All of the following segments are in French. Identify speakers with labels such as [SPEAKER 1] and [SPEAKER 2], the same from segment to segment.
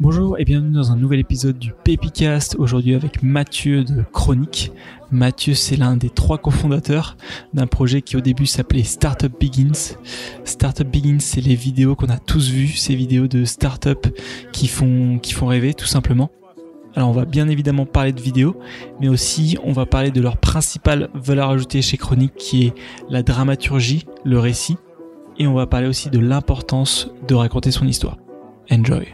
[SPEAKER 1] Bonjour et bienvenue dans un nouvel épisode du Pépicast, aujourd'hui avec Mathieu de Chronique. Mathieu, c'est l'un des trois cofondateurs d'un projet qui au début s'appelait Startup Begins. Startup Begins, c'est les vidéos qu'on a tous vues, ces vidéos de startup qui qui font rêver tout simplement. Alors on va bien évidemment parler de vidéos, mais aussi on va parler de leur principale valeur ajoutée chez Chronique qui est la dramaturgie, le récit, et on va parler aussi de l'importance de raconter son histoire. Enjoy.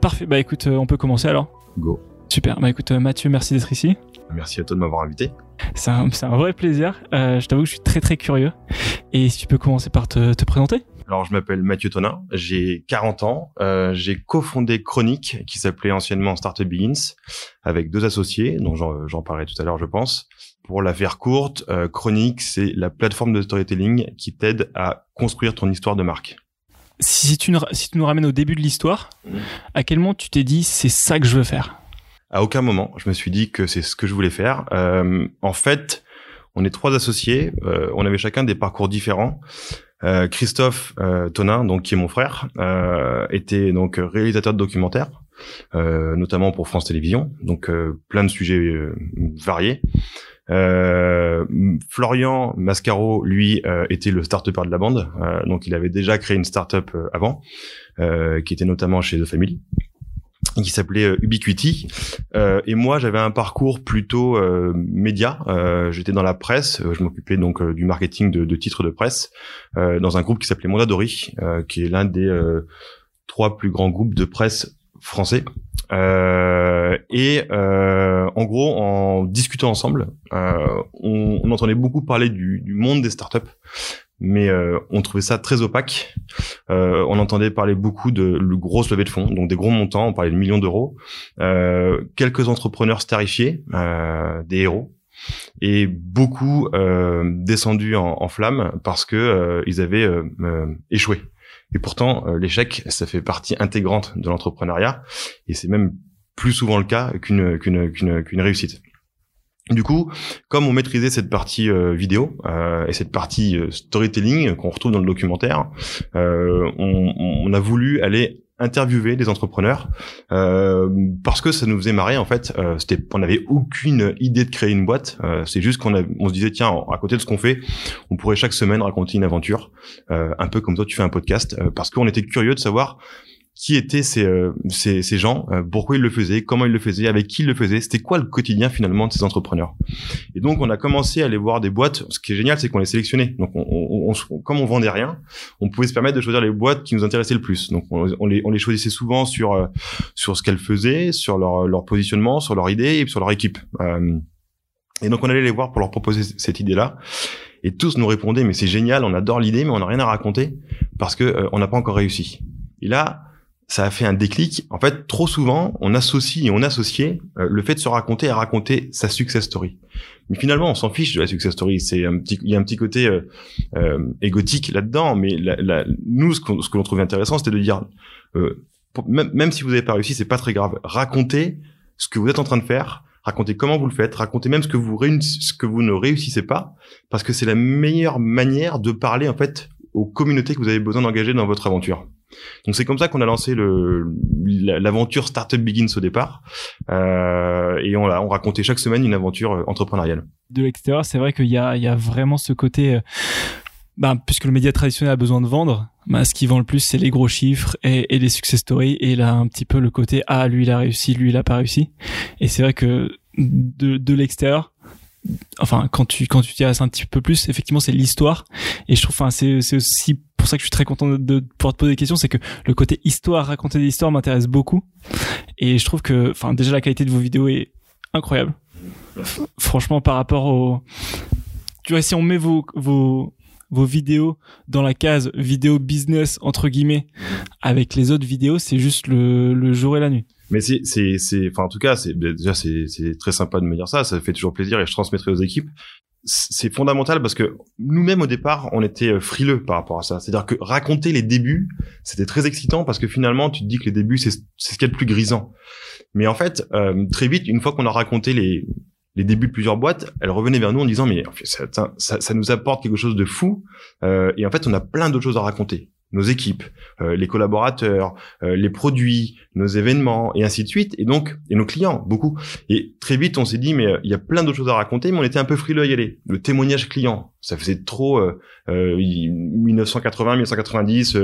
[SPEAKER 1] Parfait, bah écoute, euh, on peut commencer alors
[SPEAKER 2] Go.
[SPEAKER 1] Super, bah écoute euh, Mathieu, merci d'être ici.
[SPEAKER 2] Merci à toi de m'avoir invité.
[SPEAKER 1] C'est un, vrai plaisir, Euh, je t'avoue que je suis très très curieux. Et si tu peux commencer par te, te présenter
[SPEAKER 2] Alors, je m'appelle Mathieu Tonin, j'ai 40 ans, euh, j'ai cofondé Chronique, qui s'appelait anciennement Startup Begins, avec deux associés, dont j'en parlerai tout à l'heure, je pense. Pour la faire courte, euh, Chronique, c'est la plateforme de storytelling qui t'aide à construire ton histoire de marque.
[SPEAKER 1] si, tu, nous- si tu nous ramènes au début de l'histoire, à quel moment tu t'es dit c'est ça que je veux faire?
[SPEAKER 2] À aucun moment, je me suis dit que c'est ce que je voulais faire. Euh, en fait, on est trois associés, euh, on avait chacun des parcours différents. Euh, Christophe euh, Tonin, donc qui est mon frère, euh, était donc réalisateur de documentaires, euh, notamment pour France Télévisions, donc euh, plein de sujets variés. Euh, Florian Mascaro, lui, euh, était le start-upper de la bande, euh, donc il avait déjà créé une start-up avant, qui était notamment chez The Family qui s'appelait euh, Ubiquity. Euh, et moi, j'avais un parcours plutôt euh, média. J'étais dans la presse. Je m'occupais donc du marketing de, de titres de presse dans un groupe qui s'appelait Mondadori, qui est l'un des trois plus grands groupes de presse français. Euh, et euh, en gros, en discutant ensemble, euh, on, on entendait beaucoup parler du, du monde des startups, mais euh, on trouvait ça très opaque. Euh, on entendait parler beaucoup de le grosses levées de fonds, donc des gros montants. On parlait de millions d'euros. Euh, quelques entrepreneurs starifiés, des héros, et beaucoup descendus en, en flammes parce que ils avaient échoué. Et pourtant, euh, l'échec, ça fait partie intégrante de l'entrepreneuriat, et c'est même plus souvent le cas qu'une qu'une qu'une réussite. Du coup, comme on maîtrisait cette partie euh, vidéo euh, et cette partie euh, storytelling qu'on retrouve dans le documentaire, on, on a voulu aller interviewer des entrepreneurs euh, parce que ça nous faisait marrer en fait. Euh, c'était, on n'avait aucune idée de créer une boîte. Euh, c'est juste qu'on on se disait tiens, à côté de ce qu'on fait, on pourrait chaque semaine raconter une aventure, euh, un peu comme toi tu fais un podcast, euh, parce qu'on était curieux de savoir qui étaient ces, euh, ces, ces gens, euh, pourquoi ils le faisaient, comment ils le faisaient, avec qui ils le faisaient, c'était quoi le quotidien finalement de ces entrepreneurs. Et donc on a commencé à aller voir des boîtes. Ce qui est génial, c'est qu'on les sélectionnait. Donc on, on, on- comme on vendait rien, on pouvait se permettre de choisir les boîtes qui nous intéressaient le plus. Donc on, on les, choisissait souvent sur euh, sur ce qu'elles faisaient, sur leur leur positionnement, sur leur idée et sur leur équipe. Euh, et donc on allait les voir pour leur proposer cette idée-là. Et tous nous répondaient mais c'est génial, on adore l'idée, mais on n'a rien à raconter parce que euh, on n'a pas encore réussi. Et là, ça a fait un déclic. En fait, trop souvent, on associe et on associait euh, le fait de se raconter à raconter sa success story. Mais finalement, on s'en fiche de la success story. C'est un petit, il y a un petit côté euh, euh, égotique là-dedans. Mais la, la- nous, ce, qu'on- ce que l'on trouvait intéressant, c'était de dire, euh, pour- même, si vous n'avez pas réussi, c'est pas très grave. Racontez ce que vous êtes en train de faire. Racontez comment vous le faites. Racontez même ce que vous ce que vous ne réussissez pas, parce que c'est la meilleure manière de parler en fait aux communautés que vous avez besoin d'engager dans votre aventure. Donc c'est comme ça qu'on a lancé l'aventure Startup Begins au départ, euh, et on, on racontait chaque semaine une aventure euh, entrepreneuriale.
[SPEAKER 1] De l'extérieur, c'est vrai qu'il y a, y a vraiment ce côté... euh, bah, puisque le média traditionnel a besoin de vendre, bah, ce qui vend le plus, c'est les gros chiffres et, et les success stories. Et là, un petit peu le côté ah lui il a réussi, lui il a pas réussi. Et c'est vrai que de, de l'extérieur, enfin quand tu quand tu t'y un petit peu plus, effectivement c'est l'histoire. Et je trouve, enfin c'est c'est aussi pour ça que je suis très content de, de pouvoir te poser des questions, c'est que le côté histoire, raconter des histoires m'intéresse beaucoup. Et je trouve que, enfin déjà la qualité de vos vidéos est incroyable. Franchement, par rapport au, tu vois, si on met vos vos vos vidéos dans la case vidéo business entre guillemets avec les autres vidéos, c'est juste le, le jour et la nuit.
[SPEAKER 2] Mais c'est, c'est, c'est, enfin, en tout cas, c'est, déjà, c'est, c'est très sympa de me dire ça. Ça fait toujours plaisir et je transmettrai aux équipes. C'est fondamental parce que nous-mêmes, au départ, on était euh, frileux par rapport à ça. C'est-à-dire que raconter les débuts, c'était très excitant parce que finalement, tu te dis que les débuts, c'est, c'est ce qu'il y a de plus grisant. Mais en fait, euh, très vite, une fois qu'on a raconté les, les débuts de plusieurs boîtes, elles revenaient vers nous en disant mais ça, ça, ça nous apporte quelque chose de fou euh, et en fait on a plein d'autres choses à raconter nos équipes, euh, les collaborateurs, euh, les produits, nos événements et ainsi de suite. Et donc, et nos clients, beaucoup. Et très vite, on s'est dit, mais euh, il y a plein d'autres choses à raconter, mais on était un peu frileux à y aller. Le témoignage client, ça faisait trop 1980, 1990,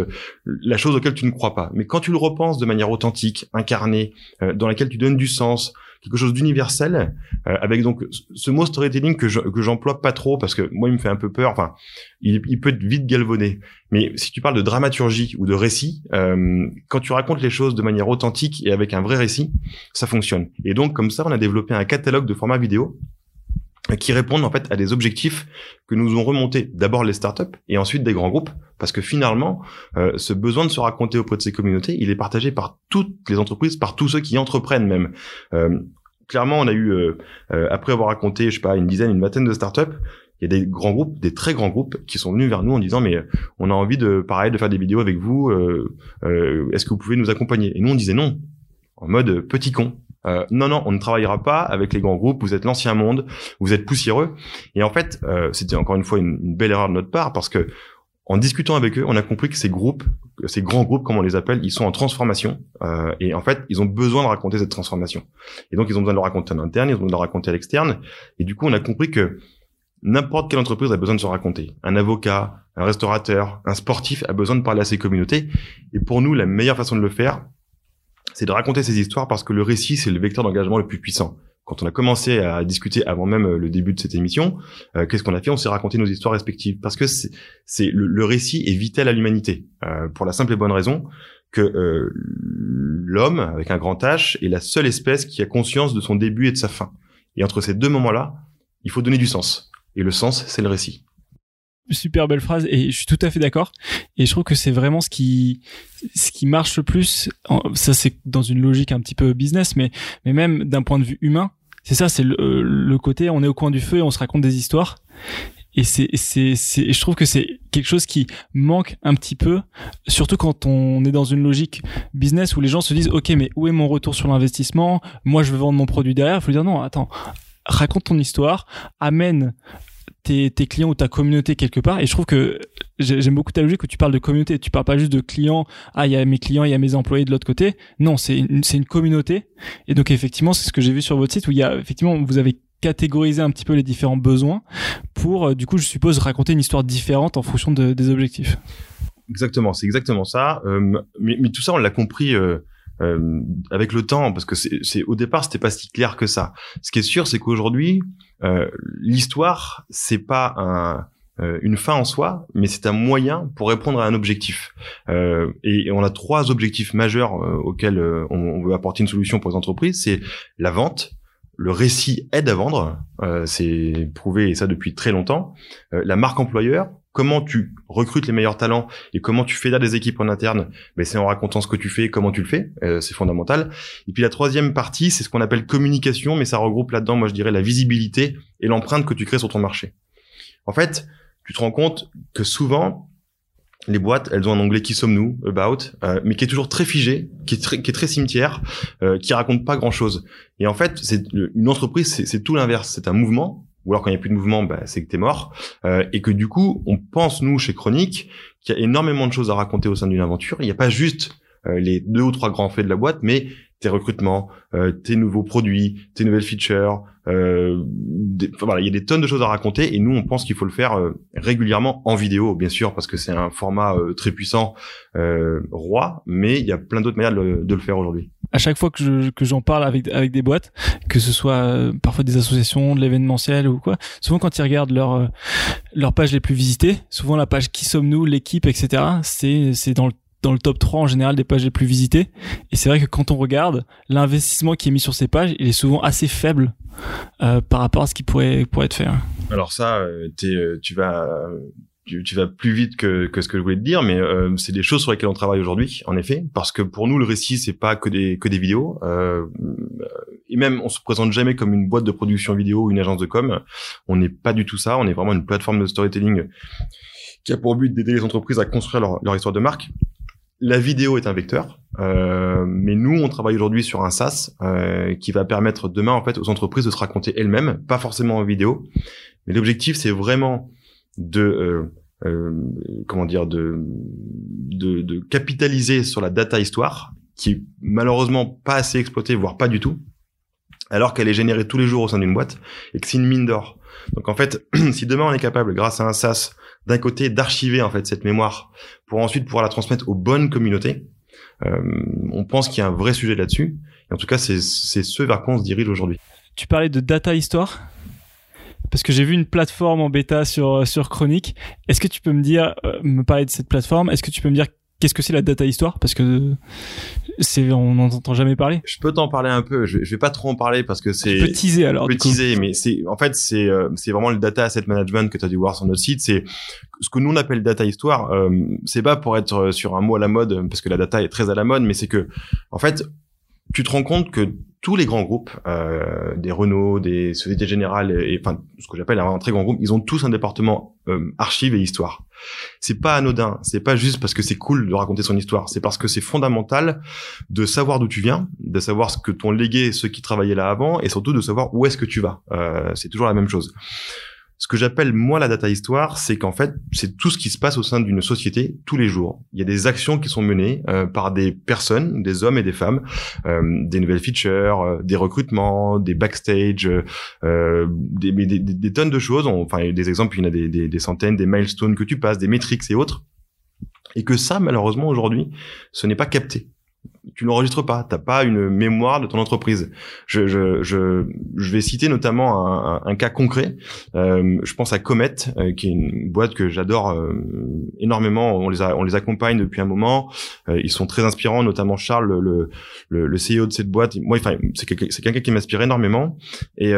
[SPEAKER 2] la chose auquel tu ne crois pas. Mais quand tu le repenses de manière authentique, incarnée, dans laquelle tu donnes du sens, quelque chose d'universel, euh, avec donc ce mot storytelling que je, que j'emploie pas trop parce que moi il me fait un peu peur. Enfin, il, peut être vite galvaudé. Mais si tu parles de dramaturgie ou de récit, euh, quand tu racontes les choses de manière authentique et avec un vrai récit, ça fonctionne. Et donc comme ça, on a développé un catalogue de formats vidéo qui répondent en fait à des objectifs que nous ont remontés. D'abord les startups et ensuite des grands groupes. Parce que finalement euh, ce besoin de se raconter auprès de ces communautés il est partagé par toutes les entreprises par tous ceux qui entreprennent même. Euh, clairement on a eu euh, après avoir raconté je sais pas une dizaine une vingtaine de startups il y a des grands groupes des très grands groupes qui sont venus vers nous en disant mais on a envie de pareil de faire des vidéos avec vous est-ce que vous pouvez nous accompagner? Et nous on disait non. En mode petit con euh, non, non, on ne travaillera pas avec les grands groupes. Vous êtes l'ancien monde, vous êtes poussiéreux. Et en fait, euh, c'était encore une fois une, belle erreur de notre part parce que en discutant avec eux, on a compris que ces groupes, ces grands groupes, comme on les appelle, ils sont en transformation. Euh, et en fait, ils ont besoin de raconter cette transformation. Et donc, ils ont besoin de le raconter en interne, ils ont besoin de le raconter à l'externe. Et du coup, on a compris que n'importe quelle entreprise a besoin de se raconter. Un avocat, un restaurateur, un sportif a besoin de parler à ses communautés. Et pour nous, la meilleure façon de le faire, c'est de raconter ces histoires parce que le récit, c'est le vecteur d'engagement le plus puissant. Quand on a commencé à discuter avant même euh, le début de cette émission, euh, qu'est-ce qu'on a fait? On s'est raconté nos histoires respectives parce que c'est le, récit est vital à l'humanité euh, pour la simple et bonne raison que l'homme avec un grand H est la seule espèce qui a conscience de son début et de sa fin. Et entre ces deux moments-là, il faut donner du sens. Et le sens, c'est le récit
[SPEAKER 1] super belle phrase et je suis tout à fait d'accord. Et je trouve que c'est vraiment ce qui ce qui marche le plus. Ça c'est dans une logique un petit peu business mais mais même d'un point de vue humain c'est ça c'est le, le, côté on est au coin du feu et on se raconte des histoires. Et c'est c'est c'est je trouve que c'est quelque chose qui manque un petit peu surtout quand on est dans une logique business où les gens se disent OK mais où est mon retour sur l'investissement? Moi je veux vendre mon produit derrière. Il faut dire non attends raconte ton histoire, amène tes, clients ou ta communauté quelque part. Et je trouve que j'aime beaucoup ta logique où tu parles de communauté. Tu parles pas juste de clients. Ah, il y a mes clients, il y a mes employés de l'autre côté. Non, c'est une, c'est une communauté. Et donc effectivement, c'est ce que j'ai vu sur votre site où il y a effectivement vous avez catégorisé un petit peu les différents besoins pour euh, du coup je suppose raconter une histoire différente en fonction de, des objectifs.
[SPEAKER 2] Exactement, c'est exactement ça. Euh, mais, tout ça on l'a compris. Euh avec le temps, parce que c'est au départ c'était pas si clair que ça. Ce qui est sûr, c'est qu'aujourd'hui, l'histoire c'est pas un euh, une fin en soi, mais c'est un moyen pour répondre à un objectif. Euh, et, on a trois objectifs majeurs euh, auxquels on, on, veut apporter une solution pour les entreprises. C'est la vente, le récit aide à vendre, c'est prouvé et ça depuis très longtemps. la marque employeur, comment tu recrutes les meilleurs talents et comment tu fédères des équipes en interne, mais ben, c'est en racontant ce que tu fais, comment tu le fais, euh, c'est fondamental. Et puis la troisième partie, c'est ce qu'on appelle communication, mais ça regroupe là-dedans, moi je dirais, la visibilité et l'empreinte que tu crées sur ton marché. En fait, tu te rends compte que souvent, les boîtes, elles ont un onglet qui sommes-nous, about, euh, mais qui est toujours très figé, qui est très, qui est très cimetière, euh, qui raconte pas grand-chose. Et en fait, c'est une entreprise, c'est tout l'inverse. C'est un mouvement ou alors quand il n'y a plus de mouvement, bah, c'est que t'es mort, euh, et que du coup, on pense nous chez Chronique qu'il y a énormément de choses à raconter au sein d'une aventure. Il n'y a pas juste les deux ou trois grands faits de la boîte, mais tes recrutements, euh, tes nouveaux produits, tes nouvelles features. Euh, voilà, il y a des tonnes de choses à raconter et nous on pense qu'il faut le faire euh, régulièrement en vidéo, bien sûr, parce que c'est un format euh, très puissant, roi, mais il y a plein d'autres manières de le, de le faire aujourd'hui
[SPEAKER 1] à chaque fois que je, que j'en parle avec avec des boîtes, que ce soit parfois des associations, de l'événementiel ou quoi, souvent quand ils regardent leur leur page les plus visitées, souvent la page qui sommes-nous, l'équipe, etc. C'est c'est dans le dans le top 3 en général des pages les plus visitées. Et c'est vrai que quand on regarde, l'investissement qui est mis sur ces pages, il est souvent assez faible euh, par rapport à ce qui pourrait, pourrait être fait. Hein.
[SPEAKER 2] Alors ça, euh, euh, tu vas tu, vas plus vite que, que ce que je voulais te dire, mais euh, c'est des choses sur lesquelles on travaille aujourd'hui, en effet, parce que pour nous le récit c'est pas que des que des vidéos, euh, et même on se présente jamais comme une boîte de production vidéo ou une agence de com. On n'est pas du tout ça. On est vraiment une plateforme de storytelling qui a pour but d'aider les entreprises à construire leur, leur histoire de marque la vidéo est un vecteur, euh, mais nous, on travaille aujourd'hui sur un SaaS euh, qui va permettre demain en fait aux entreprises de se raconter elles-mêmes, pas forcément en vidéo. Mais l'objectif, c'est vraiment de euh, euh, comment dire de, de, de capitaliser sur la data histoire qui est malheureusement pas assez exploitée, voire pas du tout, alors qu'elle est générée tous les jours au sein d'une boîte et que c'est une mine d'or. Donc en fait, si demain on est capable, grâce à un SaaS, d'un côté d'archiver en fait cette mémoire pour ensuite pouvoir la transmettre aux bonnes communautés, euh, on pense qu'il y a un vrai sujet là-dessus. Et en tout cas, c'est ce vers quoi on se dirige aujourd'hui.
[SPEAKER 1] Tu parlais de data histoire? Parce que j'ai vu une plateforme en bêta sur sur Chronique. Est-ce que tu peux me dire, euh, me parler de cette plateforme? Est-ce que tu peux me dire qu'est-ce que c'est la data histoire? Parce que c'est on n'en entend jamais parler.
[SPEAKER 2] Je peux t'en parler un peu. Je, je vais pas trop en parler parce que c'est.
[SPEAKER 1] Peux teaser alors.
[SPEAKER 2] Peux teaser, mais c'est en fait c'est euh, c'est vraiment le data asset management que tu as dû voir sur notre site. C'est ce que nous on appelle data histoire. Euh, c'est pas pour être sur un mot à la mode parce que la data est très à la mode, mais c'est que en fait tu te rends compte que tous les grands groupes, euh, des Renault, des Sociétés Générales, et, enfin ce que j'appelle un très grand groupe, ils ont tous un département euh, archives et histoire. C'est pas anodin, c'est pas juste parce que c'est cool de raconter son histoire, c'est parce que c'est fondamental de savoir d'où tu viens, de savoir ce que t'ont légué ceux qui travaillaient là avant, et surtout de savoir où est-ce que tu vas. Euh, c'est toujours la même chose. Ce que j'appelle moi la data histoire, c'est qu'en fait, c'est tout ce qui se passe au sein d'une société tous les jours. Il y a des actions qui sont menées euh, par des personnes, des hommes et des femmes, euh, des nouvelles features, euh, des recrutements, des backstage, euh, des, des, des, tonnes de choses. enfin, des exemples, il y en a des, des, des centaines, des milestones que tu passes, des métriques et autres. Et que ça, malheureusement, aujourd'hui, ce n'est pas capté tu n'enregistres pas, t'as pas une mémoire de ton entreprise. Je, je, je, je vais citer notamment un, un, cas concret. Euh, je pense à Comet, euh, qui est une boîte que j'adore euh, énormément. On les, a, on les accompagne depuis un moment. Euh, ils sont très inspirants, notamment Charles, le, le, le CEO de cette boîte. Moi, enfin, c'est quelqu'un qui m'inspire énormément. Et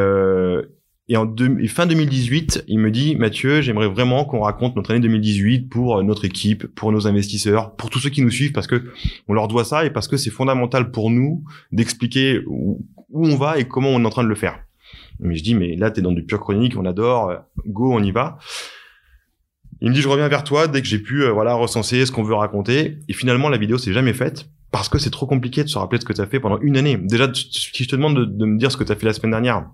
[SPEAKER 2] et en fin 2018, il me dit, Mathieu, j'aimerais vraiment qu'on raconte notre année 2018 pour euh, notre équipe, pour nos investisseurs, pour tous ceux qui nous suivent, parce que on leur doit ça et parce que c'est fondamental pour nous d'expliquer où, on va et comment on est en train de le faire. Mais je dis, mais là, t'es dans du pur chronique, on adore, euh, go, on y va. Il me dit, je reviens vers toi dès que j'ai pu, euh, voilà, recenser ce qu'on veut raconter. Et finalement, la vidéo s'est jamais faite parce que c'est trop compliqué de se rappeler de ce que tu as fait pendant une année. Déjà, si je te demande de, de me dire ce que tu as fait la semaine dernière,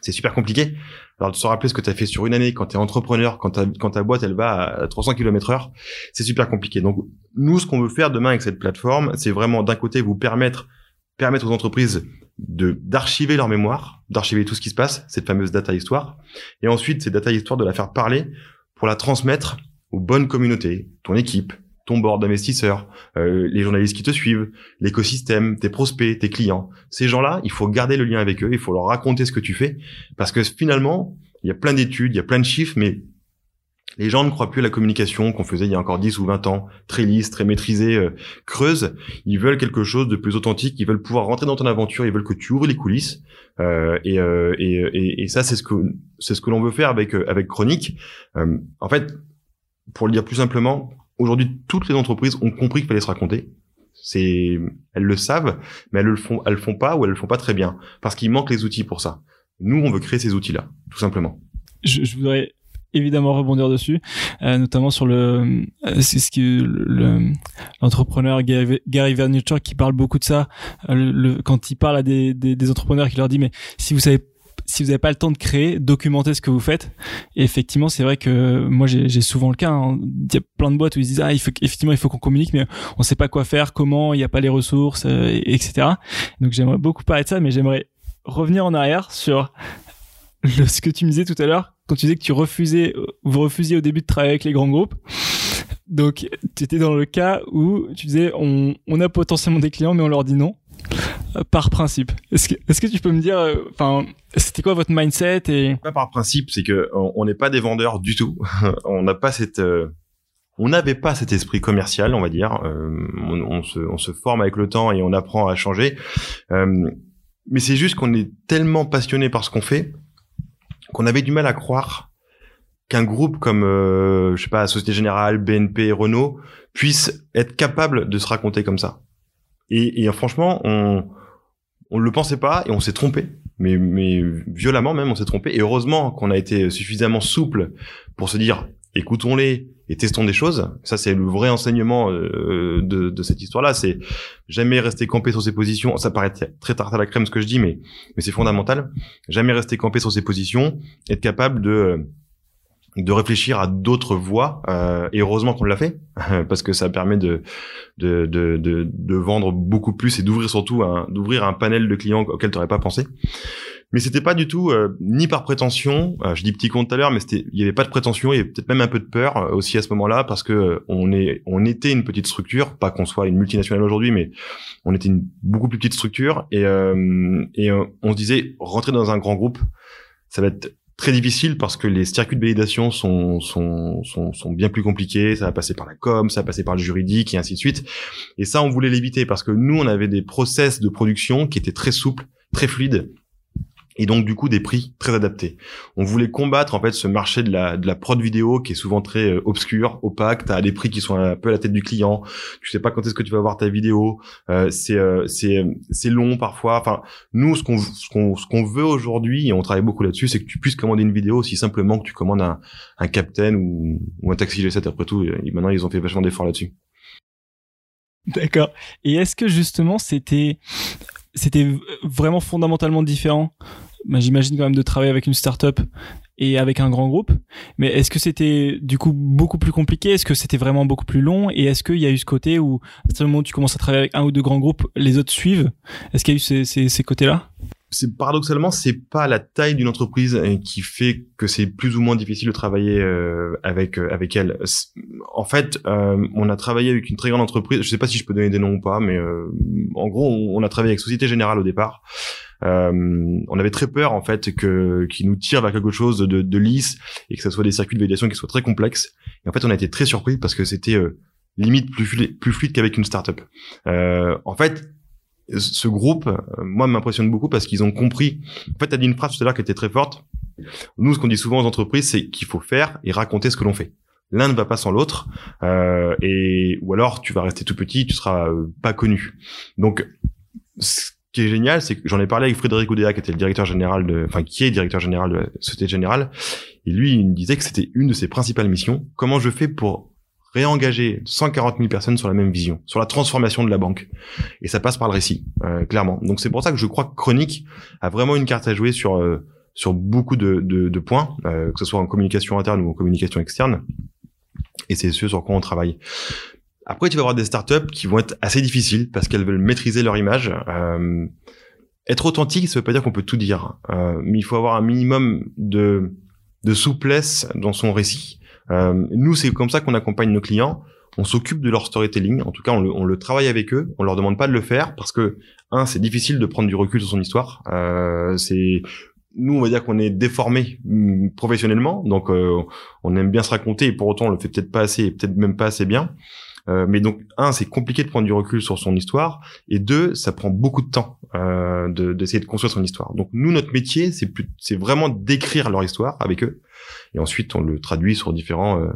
[SPEAKER 2] c'est super compliqué. Alors de se rappeler ce que tu as fait sur une année quand tu es entrepreneur, quand, ta boîte elle va à 300 km heure, c'est super compliqué. Donc nous, ce qu'on veut faire demain avec cette plateforme, c'est vraiment d'un côté vous permettre permettre aux entreprises de d'archiver leur mémoire, d'archiver tout ce qui se passe, cette fameuse data histoire, et ensuite cette data histoire de la faire parler pour la transmettre aux bonnes communautés, ton équipe, ton board d'investisseurs, euh, les journalistes qui te suivent, l'écosystème, tes prospects, tes clients. Ces gens-là, il faut garder le lien avec eux, il faut leur raconter ce que tu fais, parce que finalement, il y a plein d'études, il y a plein de chiffres, mais les gens ne croient plus à la communication qu'on faisait il y a encore 10 ou 20 ans, très lisse, très maîtrisée, euh, creuse. Ils veulent quelque chose de plus authentique, ils veulent pouvoir rentrer dans ton aventure, ils veulent que tu ouvres les coulisses. Euh, et, euh, et, et, ça, c'est ce que c'est ce que l'on veut faire avec avec Chronique. en fait, pour le dire plus simplement, aujourd'hui, toutes les entreprises ont compris qu'il fallait se raconter. C'est, elles le savent, mais elles le font, elles le font pas ou elles le font pas très bien parce qu'il manque les outils pour ça. Nous, on veut créer ces outils-là, tout simplement.
[SPEAKER 1] Je, voudrais évidemment rebondir dessus, euh, notamment sur le, euh, c'est ce que l'entrepreneur Gary, Gary Vaynerchuk qui parle beaucoup de ça, euh, quand il parle à des, des, des entrepreneurs qui leur dit mais si vous savez si vous n'avez pas le temps de créer, documentez ce que vous faites. Et effectivement, c'est vrai que moi, j'ai souvent le cas. Hein. Il y a plein de boîtes où ils disent ah, effectivement, il faut qu'on communique, mais on sait pas quoi faire, comment, il n'y a pas les ressources, euh, etc. Donc, j'aimerais beaucoup parler de ça, mais j'aimerais revenir en arrière sur ce que tu me disais tout à l'heure quand tu disais que tu refusais, vous refusiez au début de travailler avec les grands groupes. Donc, tu étais dans le cas où tu disais on a potentiellement des clients, mais on leur dit non par principe. Est-ce que, tu peux me dire, euh, enfin, c'était quoi votre mindset et
[SPEAKER 2] pas par principe, c'est que on n'est pas des vendeurs du tout. on n'a pas cette, euh, on n'avait pas cet esprit commercial, on va dire. Euh, on, se, on, se, forme avec le temps et on apprend à changer. mais c'est juste qu'on est tellement passionné par ce qu'on fait qu'on avait du mal à croire qu'un groupe comme, je sais pas, Société Générale, BNP, Renault puisse être capable de se raconter comme ça. Et, et franchement, on on le pensait pas et on s'est trompé. Mais, mais violemment même, on s'est trompé. Et heureusement qu'on a été suffisamment souple pour se dire, écoutons-les et testons des choses. Ça, c'est le vrai enseignement euh, de, de, cette histoire-là. C'est jamais rester campé sur ses positions. Ça paraît très tarte à la crème ce que je dis, mais, mais c'est fondamental. Jamais rester campé sur ses positions, être capable de de réfléchir à d'autres voies euh, et heureusement qu'on l'a fait parce que ça permet de de, de, de, de vendre beaucoup plus et d'ouvrir surtout un d'ouvrir un panel de clients auquel tu n'aurais pas pensé mais c'était pas du tout euh, ni par prétention. Euh, je dis petit compte tout à l'heure, mais c'était, il y avait pas de prétention, il y avait peut-être même un peu de peur euh, aussi à ce moment-là parce que on est, on était une petite structure, pas qu'on soit une multinationale aujourd'hui, mais on était une beaucoup plus petite structure et et on se disait rentrer dans un grand groupe, ça va être très difficile parce que les circuits de validation sont, sont, sont, sont, bien plus compliqués. Ça va passer par la com, ça va passer par le juridique et ainsi de suite. Et ça, on voulait l'éviter parce que nous, on avait des process de production qui étaient très souples, très fluides et donc du coup des prix très adaptés. On voulait combattre en fait ce marché de la de la prod vidéo qui est souvent très euh, obscur, opaque. T'as des prix qui sont un peu à la tête du client. Tu sais pas quand est-ce que tu vas voir ta vidéo. Euh, c'est euh, c'est c'est long parfois. Enfin nous ce qu'on ce qu'on ce qu'on veut aujourd'hui et on travaille beaucoup là-dessus, c'est que tu puisses commander une vidéo aussi simplement que tu commandes un un Captain ou ou un Taxi G7 après tout. Et maintenant ils ont fait vachement d'efforts là-dessus.
[SPEAKER 1] D'accord. Et est-ce que justement c'était c'était vraiment fondamentalement différent? Bah, J'imagine quand même de travailler avec une startup et avec un grand groupe. Mais est-ce que c'était du coup beaucoup plus compliqué? Est-ce que c'était vraiment beaucoup plus long? Et est-ce qu'il y a eu ce côté où à ce moment où tu commences à travailler avec un ou deux grands groupes, les autres suivent? Est-ce qu'il y a eu ces, ces, ces côtés-là?
[SPEAKER 2] C'est paradoxalement c'est pas la taille d'une entreprise euh, qui fait que c'est plus ou moins difficile de travailler euh, avec euh, avec elle. En fait, on a travaillé avec une très grande entreprise. Je sais pas si je peux donner des noms ou pas, mais en gros, on, a travaillé avec Société Générale au départ. on avait très peur en fait que qui nous tire vers quelque chose de, de lisse et que ce soit des circuits de validation qui soient très complexes. Et en fait, on a été très surpris parce que c'était limite plus fluide, plus fluide qu'avec une startup. en fait, ce groupe, euh, moi, m'impressionne beaucoup parce qu'ils ont compris. En fait, tu as dit une phrase tout à l'heure qui était très forte. Nous, ce qu'on dit souvent aux entreprises, c'est qu'il faut faire et raconter ce que l'on fait. L'un ne va pas sans l'autre, euh, et ou alors tu vas rester tout petit, tu seras euh, pas connu. Donc, ce qui est génial, c'est que j'en ai parlé avec Frédéric Oudéa, qui était le directeur général de, enfin qui est directeur général de Société Générale, et lui, il me disait que c'était une de ses principales missions. Comment je fais pour réengager 140 000 personnes sur la même vision, sur la transformation de la banque. Et ça passe par le récit, euh, clairement. Donc c'est pour ça que je crois que Chronique a vraiment une carte à jouer sur euh, sur beaucoup de, de, de points, euh, que ce soit en communication interne ou en communication externe. Et c'est ce sur quoi on travaille. Après, tu vas avoir des startups qui vont être assez difficiles parce qu'elles veulent maîtriser leur image. être authentique, ça veut pas dire qu'on peut tout dire, mais il faut avoir un minimum de de souplesse dans son récit euh, nous, c'est comme ça qu'on accompagne nos clients. On s'occupe de leur storytelling. En tout cas, on le, on le, travaille avec eux. On leur demande pas de le faire parce que un, c'est difficile de prendre du recul sur son histoire. Euh, c'est nous, on va dire qu'on est déformé mm, professionnellement, donc euh, on aime bien se raconter et pour autant on le fait peut-être pas assez et peut-être même pas assez bien. Euh, mais donc, un, c'est compliqué de prendre du recul sur son histoire, et deux, ça prend beaucoup de temps euh, d'essayer de, construire son histoire. Donc, nous, notre métier, c'est c'est vraiment d'écrire leur histoire avec eux, et ensuite on le traduit sur différents euh,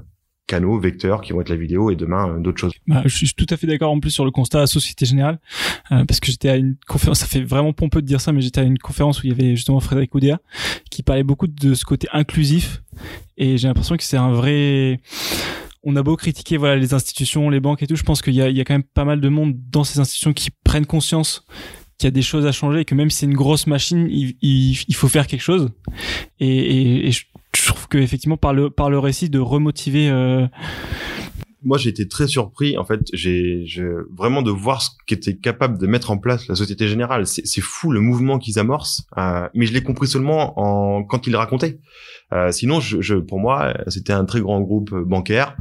[SPEAKER 2] canaux, vecteurs qui vont être la vidéo et demain euh, d'autres choses.
[SPEAKER 1] Bah, je suis tout à fait d'accord en plus sur le constat à Société Générale euh, parce que j'étais à une conférence, ça fait vraiment pompeux de dire ça, mais j'étais à une conférence où il y avait justement Frédéric Oudéa qui parlait beaucoup de ce côté inclusif et j'ai l'impression que c'est un vrai on a beau critiquer voilà les institutions, les banques et tout, je pense qu'il y a, il y a quand même pas mal de monde dans ces institutions qui prennent conscience qu'il y a des choses à changer et que même si c'est une grosse machine, il, il, faut faire quelque chose. Et, et, je, trouve que effectivement par le par le récit de remotiver euh,
[SPEAKER 2] moi j'ai été très surpris en fait j'ai vraiment de voir ce qu'était capable de mettre en place la Société Générale. C'est fou le mouvement qu'ils amorcent euh, mais je l'ai compris seulement en quand ils racontaient. Euh, sinon je, je, pour moi c'était un très grand groupe bancaire.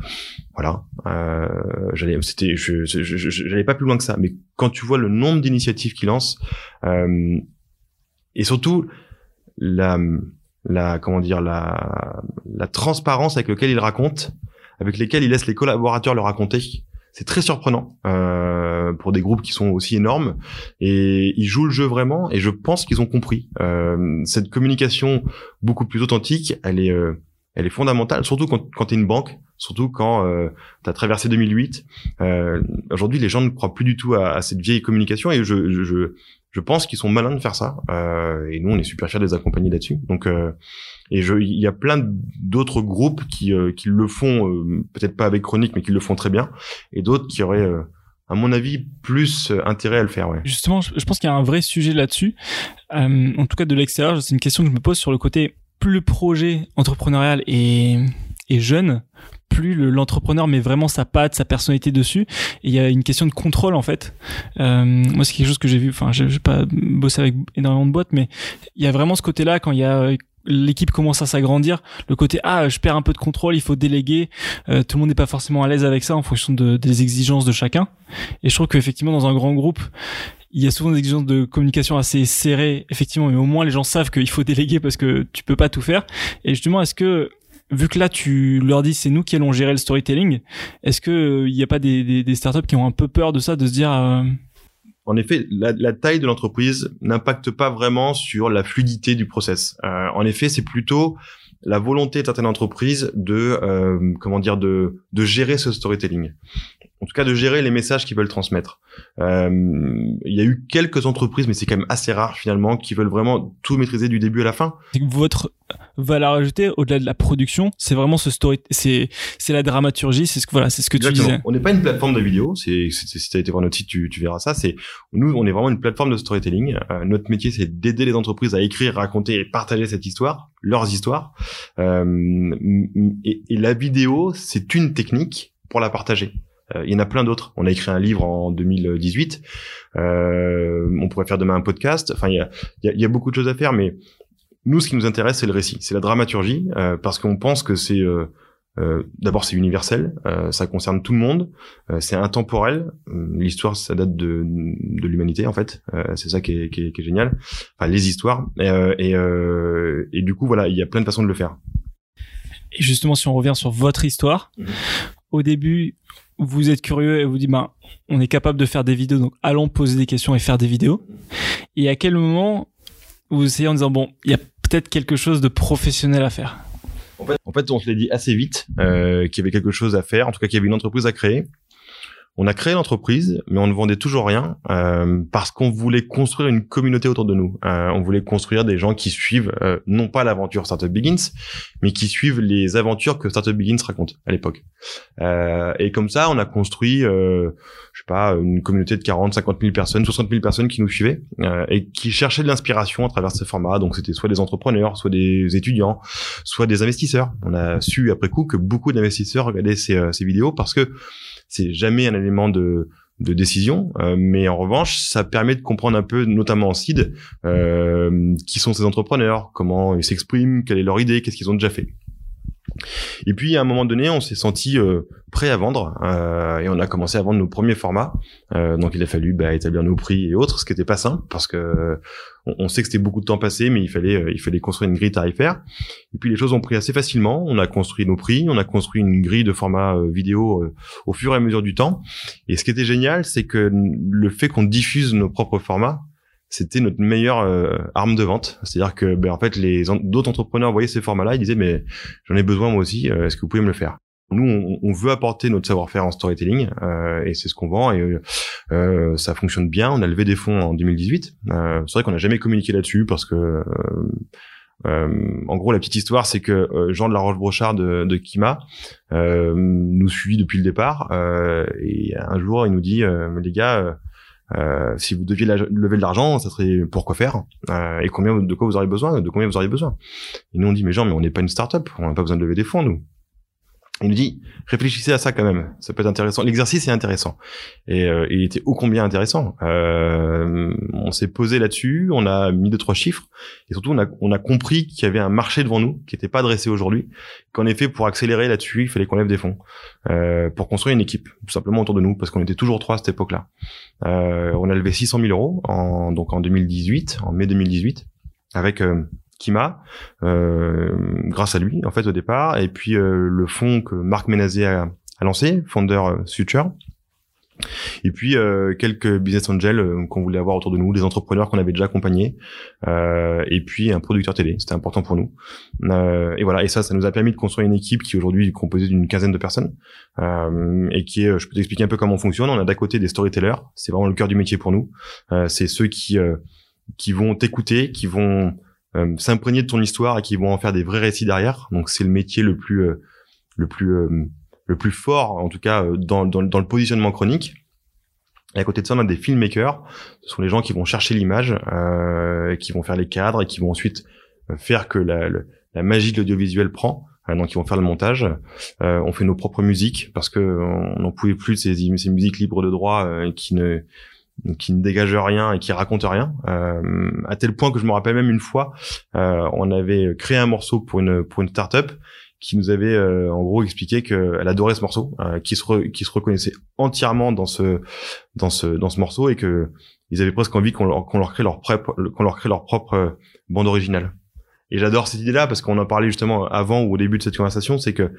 [SPEAKER 2] Voilà. Euh, j'allais c'était je j'allais pas plus loin que ça. Mais quand tu vois le nombre d'initiatives qu'ils lancent euh, et surtout la la comment dire la la transparence avec laquelle ils racontent avec lesquels il laisse les collaborateurs le raconter. C'est très surprenant euh, pour des groupes qui sont aussi énormes et ils jouent le jeu vraiment et je pense qu'ils ont compris euh, cette communication beaucoup plus authentique. Elle est euh, elle est fondamentale, surtout quand, quand tu es une banque, surtout quand euh, tu as traversé 2008. Euh, Aujourd'hui, les gens ne croient plus du tout à, à cette vieille communication et je, je, je pense qu'ils sont malins de faire ça. Euh, et nous, on est super fiers de les accompagner là-dessus. Donc, euh, et il y a plein d'autres groupes qui, euh, qui le font, euh, peut-être pas avec Chronique, mais qui le font très bien, et d'autres qui auraient, à mon avis, plus intérêt à le faire. Ouais.
[SPEAKER 1] Justement, je, pense qu'il y a un vrai sujet là-dessus. en tout cas, de l'extérieur, c'est une question que je me pose sur le côté plus projet entrepreneurial est, est jeune, plus l'entrepreneur met vraiment sa patte, sa personnalité dessus. Et il y a une question de contrôle en fait. Euh, moi, c'est quelque chose que j'ai vu. Enfin, je n'ai pas bossé avec énormément de boîtes, mais il y a vraiment ce côté-là quand il y a l'équipe commence à s'agrandir, le côté ah je perds un peu de contrôle, il faut déléguer. Euh, tout le monde n'est pas forcément à l'aise avec ça en fonction de, des exigences de chacun. Et je trouve qu'effectivement dans un grand groupe, il y a souvent des exigences de communication assez serrées, effectivement, mais au moins les gens savent qu'il faut déléguer parce que tu peux pas tout faire. Et justement, est-ce que vu que là tu leur dis c'est nous qui allons gérer le storytelling, est-ce que euh, il n'y a pas des, des, startups qui ont un peu peur de ça, de se dire euh,
[SPEAKER 2] en effet, la, taille de l'entreprise n'impacte pas vraiment sur la fluidité du process. Euh, en effet, c'est plutôt la volonté de certaines entreprises de comment dire de, de gérer ce storytelling en tout cas de gérer les messages qu'ils veulent transmettre. Euh, il y a eu quelques entreprises, mais c'est quand même assez rare finalement, qui veulent vraiment tout maîtriser du début à la fin.
[SPEAKER 1] Votre valeur ajoutée, au-delà de la production, c'est vraiment ce story, c'est c'est la dramaturgie, c'est ce que voilà, c'est ce que tu disais.
[SPEAKER 2] On n'est pas une plateforme de vidéo, c'est si tu as été voir notre site, tu, tu verras ça. C'est nous, on est vraiment une plateforme de storytelling. Euh, notre métier, c'est d'aider les entreprises à écrire, raconter et partager cette histoire, leurs histoires. Euh, et, et la vidéo, c'est une technique pour la partager. Euh, il y en a plein d'autres. On a écrit un livre en 2018. Euh, on pourrait faire demain un podcast. Enfin, il y a, y, y a, beaucoup de choses à faire, mais nous, ce qui nous intéresse, c'est le récit, c'est la dramaturgie, euh, parce qu'on pense que c'est euh, euh d'abord c'est universel, ça concerne tout le monde, c'est intemporel. L'histoire, ça date de, de l'humanité en fait. c'est ça qui est, qui, est, qui est, génial. Enfin, les histoires. Et, et, et, du coup, voilà, il y a plein de façons de le faire.
[SPEAKER 1] Et justement, si on revient sur votre histoire, mmh. Au début, vous êtes curieux et vous dites, ben, on est capable de faire des vidéos, donc allons poser des questions et faire des vidéos. Et à quel moment vous essayez en disant, bon, il y a peut-être quelque chose de professionnel à faire?
[SPEAKER 2] En fait, on se l'est dit assez vite euh, qu'il y avait quelque chose à faire, en tout cas qu'il y avait une entreprise à créer. On a créé l'entreprise, mais on ne vendait toujours rien euh, parce qu'on voulait construire une communauté autour de nous. Euh, on voulait construire des gens qui suivent euh, non pas l'aventure Startup Begins, mais qui suivent les aventures que Startup Begins raconte à l'époque. Euh, et comme ça, on a construit, euh, je sais pas, une communauté de 40, 50 000 personnes, 60 000 personnes qui nous suivaient et qui cherchaient de l'inspiration à travers ce format. Donc c'était soit des entrepreneurs, soit des étudiants, soit des investisseurs. On a su après coup que beaucoup d'investisseurs regardaient ces, ces vidéos parce que c'est jamais un élément de de décision, euh, mais en revanche, ça permet de comprendre un peu, notamment en seed, euh, qui sont ces entrepreneurs, comment ils s'expriment, quelle est leur idée, qu'est-ce qu'ils ont déjà fait. Et puis à un moment donné, on s'est senti euh, prêt à vendre euh, et on a commencé à vendre nos premiers formats. Euh, donc il a fallu bah, établir nos prix et autres, ce qui n'était pas simple parce que on, sait que c'était beaucoup de temps passé, mais il fallait il fallait construire une grille tarifaire. Et puis les choses ont pris assez facilement. On a construit nos prix, on a construit une grille de format vidéo au fur et à mesure du temps. Et ce qui était génial, c'est que le fait qu'on diffuse nos propres formats c'était notre meilleure euh, arme de vente. C'est-à-dire que, ben, en fait, les d'autres entrepreneurs voyaient ces formats-là, ils disaient, mais j'en ai besoin moi aussi. Euh, est-ce que vous pouvez me le faire? Nous, on, on, veut apporter notre savoir-faire en storytelling, euh, et c'est ce qu'on vend. Et ça fonctionne bien. On a levé des fonds en 2018. c'est vrai qu'on n'a jamais communiqué là-dessus parce que en gros, la petite histoire, c'est que Jean de la Roche-Brochard de, de Kima nous suit depuis le départ. et un jour, il nous dit, les gars, euh, si vous deviez lever de l'argent, ça serait pour quoi faire euh, et combien de quoi vous auriez besoin, de combien vous auriez besoin. Et nous on dit mais Jean, mais on n'est pas une start-up, on n'a pas besoin de lever des fonds nous. Il nous dit réfléchissez à ça quand même, ça peut être intéressant. L'exercice est intéressant et euh, il était ô combien intéressant. Euh, on s'est posé là-dessus, on a mis deux trois chiffres et surtout on a, on a compris qu'il y avait un marché devant nous qui n'était pas adressé aujourd'hui. Qu'en effet pour accélérer là-dessus, il fallait qu'on lève des fonds euh, pour construire une équipe tout simplement autour de nous parce qu'on était toujours trois à cette époque-là. Euh, on a levé 600 000 euros en, donc en 2018, en mai 2018 avec euh, euh, grâce à lui en fait au départ, et puis euh, le fonds que Marc Ménazé a, lancé, Founder Future, Et puis euh, quelques business angels euh, qu'on voulait avoir autour de nous, des entrepreneurs qu'on avait déjà accompagnés, euh, et puis un producteur télé. C'était important pour nous. Euh, et voilà. Et ça, ça nous a permis de construire une équipe qui aujourd'hui est composée d'une quinzaine de personnes euh, et qui est. Je peux t'expliquer un peu comment on fonctionne. On a d'à côté des storytellers. C'est vraiment le cœur du métier pour nous. Euh, c'est ceux qui qui vont t'écouter, qui vont s'imprégner de ton histoire et qui vont en faire des vrais récits derrière. Donc c'est le métier le plus le plus le plus fort, en tout cas dans, dans, dans le positionnement chronique. Et à côté de ça, on a des filmmakers. Ce sont les gens qui vont chercher l'image, euh, qui vont faire les cadres et qui vont ensuite euh, faire que la, la magie de l'audiovisuel prend. Euh, donc, ils vont faire le montage. Euh, on fait nos propres musiques parce que on n'en pouvait plus de ces, ces musiques libres de droit euh, qui ne qui ne dégagent rien et qui racontent rien. Euh, à tel point que je me rappelle même une fois, on avait créé un morceau pour une pour une start-up qui nous avait euh, en gros expliqué qu'elle adorait ce morceau, euh, qui se qui se reconnaissait entièrement dans ce dans ce dans ce morceau et que ils avaient presque envie qu'on leur, qu'on leur crée leur qu'on leur crée leur propre euh, bande originale. Et j'adore cette idée-là parce qu'on en parlait justement avant ou au début de cette conversation, c'est que